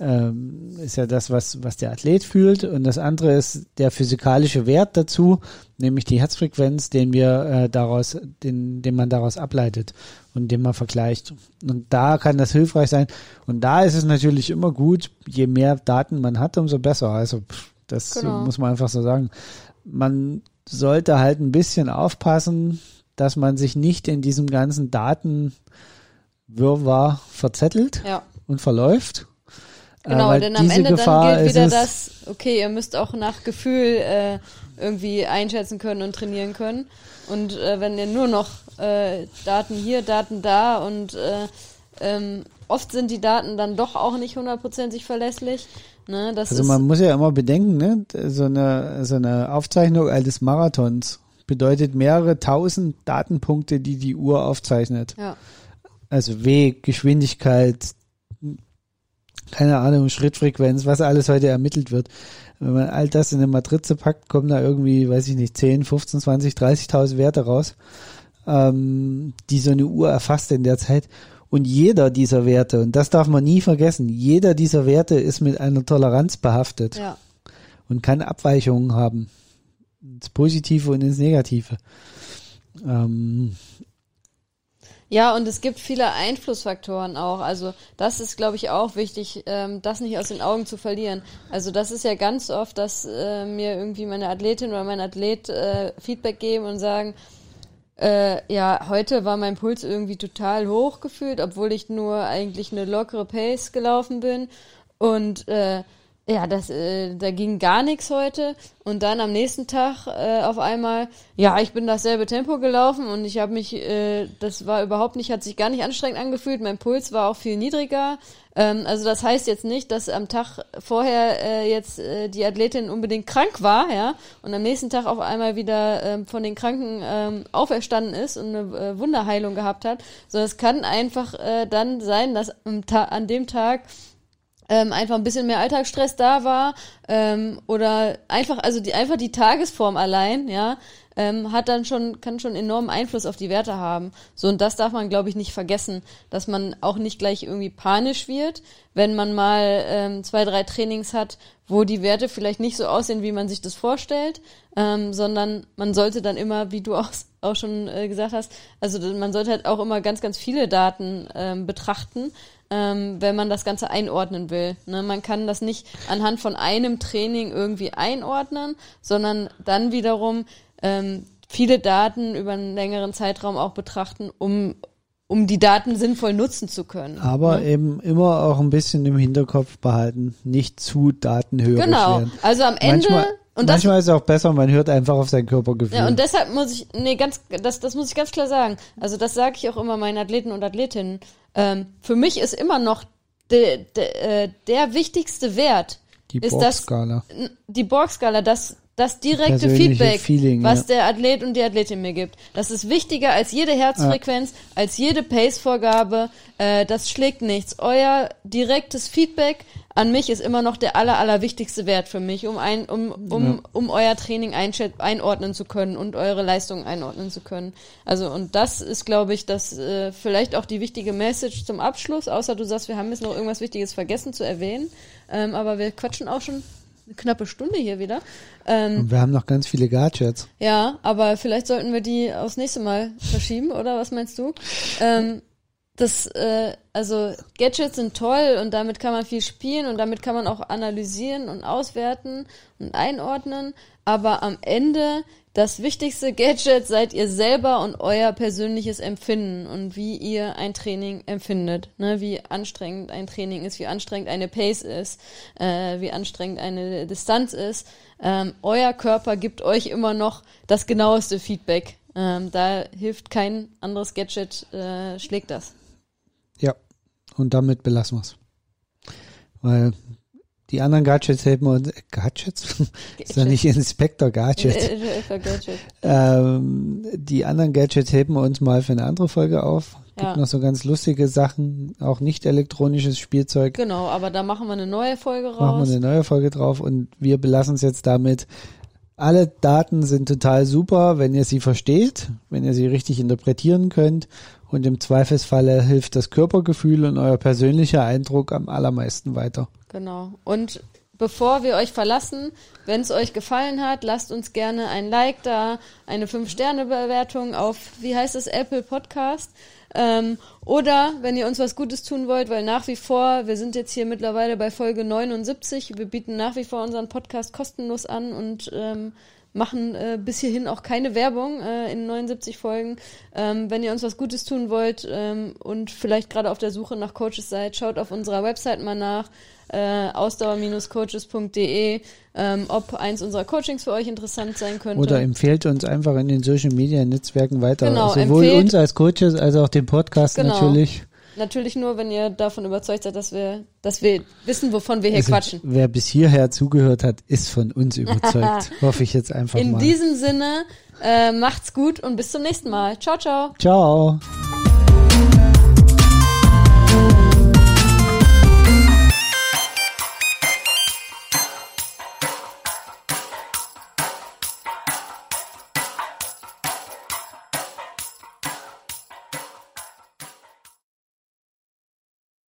ähm, ist ja das, was, was der Athlet fühlt. Und das andere ist der physikalische Wert dazu, nämlich die Herzfrequenz, den wir äh, daraus, den, den man daraus ableitet und den man vergleicht. Und da kann das hilfreich sein. Und da ist es natürlich immer gut, je mehr Daten man hat, umso besser. Also das genau. muss man einfach so sagen. Man sollte halt ein bisschen aufpassen, dass man sich nicht in diesem ganzen Datenwirrwarr verzettelt ja. und verläuft Genau, äh, denn am Ende Gefahr dann gilt wieder das, okay, ihr müsst auch nach Gefühl äh, irgendwie einschätzen können und trainieren können. Und äh, wenn ihr nur noch äh, Daten hier, Daten da und äh, ähm, oft sind die Daten dann doch auch nicht hundertprozentig verlässlich. Ne, das also man muss ja immer bedenken, ne, so eine, so eine Aufzeichnung eines Marathons bedeutet mehrere tausend Datenpunkte, die die Uhr aufzeichnet. Ja. Also Weg, Geschwindigkeit, keine Ahnung, Schrittfrequenz, was alles heute ermittelt wird. Wenn man all das in eine Matrize packt, kommen da irgendwie, weiß ich nicht, 10, 15, 20, 30.000 Werte raus, ähm, die so eine Uhr erfasst in der Zeit. Und jeder dieser Werte, und das darf man nie vergessen, jeder dieser Werte ist mit einer Toleranz behaftet ja. und kann Abweichungen haben. Ins Positive und ins Negative. Ähm, ja, und es gibt viele Einflussfaktoren auch. Also das ist, glaube ich, auch wichtig, ähm, das nicht aus den Augen zu verlieren. Also das ist ja ganz oft, dass äh, mir irgendwie meine Athletin oder mein Athlet äh, Feedback geben und sagen, äh, ja, heute war mein Puls irgendwie total hoch gefühlt, obwohl ich nur eigentlich eine lockere Pace gelaufen bin. Und äh, ja, das, äh, da ging gar nichts heute. Und dann am nächsten Tag äh, auf einmal, ja, ich bin dasselbe Tempo gelaufen und ich habe mich, äh, das war überhaupt nicht, hat sich gar nicht anstrengend angefühlt. Mein Puls war auch viel niedriger. Ähm, also das heißt jetzt nicht, dass am Tag vorher äh, jetzt äh, die Athletin unbedingt krank war, ja, und am nächsten Tag auf einmal wieder äh, von den Kranken äh, auferstanden ist und eine äh, Wunderheilung gehabt hat. So, es kann einfach äh, dann sein, dass am an dem Tag ähm, einfach ein bisschen mehr Alltagsstress da war ähm, oder einfach also die einfach die Tagesform allein ja ähm, hat dann schon kann schon enormen Einfluss auf die Werte haben. So und das darf man glaube ich nicht vergessen dass man auch nicht gleich irgendwie panisch wird wenn man mal ähm, zwei drei Trainings hat wo die Werte vielleicht nicht so aussehen wie man sich das vorstellt ähm, sondern man sollte dann immer wie du auch auch schon äh, gesagt hast also man sollte halt auch immer ganz ganz viele Daten ähm, betrachten ähm, wenn man das Ganze einordnen will. Ne? Man kann das nicht anhand von einem Training irgendwie einordnen, sondern dann wiederum ähm, viele Daten über einen längeren Zeitraum auch betrachten, um um die Daten sinnvoll nutzen zu können. Aber ne? eben immer auch ein bisschen im Hinterkopf behalten, nicht zu datenhörig genau. werden. Also am Ende manchmal, und manchmal ist es auch besser, man hört einfach auf sein Körpergefühl. Ja, und deshalb muss ich, nee, ganz, das, das muss ich ganz klar sagen. Also das sage ich auch immer meinen Athleten und Athletinnen. Ähm, für mich ist immer noch de, de, äh, der wichtigste Wert die Borg-Skala. Die Borg-Skala, das, das direkte Feedback, Feeling, was ja. der Athlet und die Athletin mir gibt. Das ist wichtiger als jede Herzfrequenz, ja. als jede Pace-Vorgabe. Äh, das schlägt nichts. Euer direktes Feedback an mich ist immer noch der aller, aller wichtigste Wert für mich, um ein, um, um, ja. um euer Training einordnen zu können und eure Leistungen einordnen zu können. Also, und das ist, glaube ich, das äh, vielleicht auch die wichtige Message zum Abschluss, außer du sagst, wir haben jetzt noch irgendwas Wichtiges vergessen zu erwähnen. Ähm, aber wir quatschen auch schon eine knappe Stunde hier wieder. Ähm, und wir haben noch ganz viele Gadgets. Ja, aber vielleicht sollten wir die aufs nächste Mal verschieben, oder was meinst du? Ähm, das, äh, also Gadgets sind toll und damit kann man viel spielen und damit kann man auch analysieren und auswerten und einordnen. Aber am Ende das wichtigste Gadget seid ihr selber und euer persönliches Empfinden und wie ihr ein Training empfindet. Ne? Wie anstrengend ein Training ist, wie anstrengend eine Pace ist, äh, wie anstrengend eine Distanz ist. Ähm, euer Körper gibt euch immer noch das genaueste Feedback. Ähm, da hilft kein anderes Gadget, äh, schlägt das. Ja, und damit belassen wir es. Weil die anderen Gadgets helfen uns, äh, Gadgets? ist doch nicht Inspector Gadget. Gadget. Ähm, die anderen Gadgets heben wir uns mal für eine andere Folge auf. Gibt Ja. noch so ganz lustige Sachen, auch nicht elektronisches Spielzeug. Genau, aber da machen wir eine neue Folge Machen raus. wir eine neue Folge drauf und wir belassen es jetzt damit. Alle Daten sind total super, wenn ihr sie versteht, wenn ihr sie richtig interpretieren könnt und im Zweifelsfalle hilft das Körpergefühl und euer persönlicher Eindruck am allermeisten weiter. Genau. Und bevor wir euch verlassen, wenn es euch gefallen hat, lasst uns gerne ein Like da, eine 5-Sterne-Bewertung auf, wie heißt es, Apple Podcast. Ähm, oder wenn ihr uns was Gutes tun wollt, weil nach wie vor, wir sind jetzt hier mittlerweile bei Folge 79, wir bieten nach wie vor unseren Podcast kostenlos an und ähm, machen äh, bis hierhin auch keine Werbung äh, in 79 Folgen. Ähm, wenn ihr uns was Gutes tun wollt ähm, und vielleicht gerade auf der Suche nach Coaches seid, schaut auf unserer Website mal nach, äh, ausdauer-coaches.de, ähm, ob eins unserer Coachings für euch interessant sein könnte. Oder empfehlt uns einfach in den Social Media Netzwerken weiter. Genau, Sowohl empfehlt- uns als Coaches als auch den Podcast Genau. natürlich. Natürlich nur, wenn ihr davon überzeugt seid, dass wir, dass wir wissen, wovon wir hier Also, quatschen. wer bis hierher zugehört hat, ist von uns überzeugt. Hoffe ich jetzt einfach In mal. diesem Sinne, äh, macht's gut und bis zum nächsten Mal. Ciao, ciao. Ciao.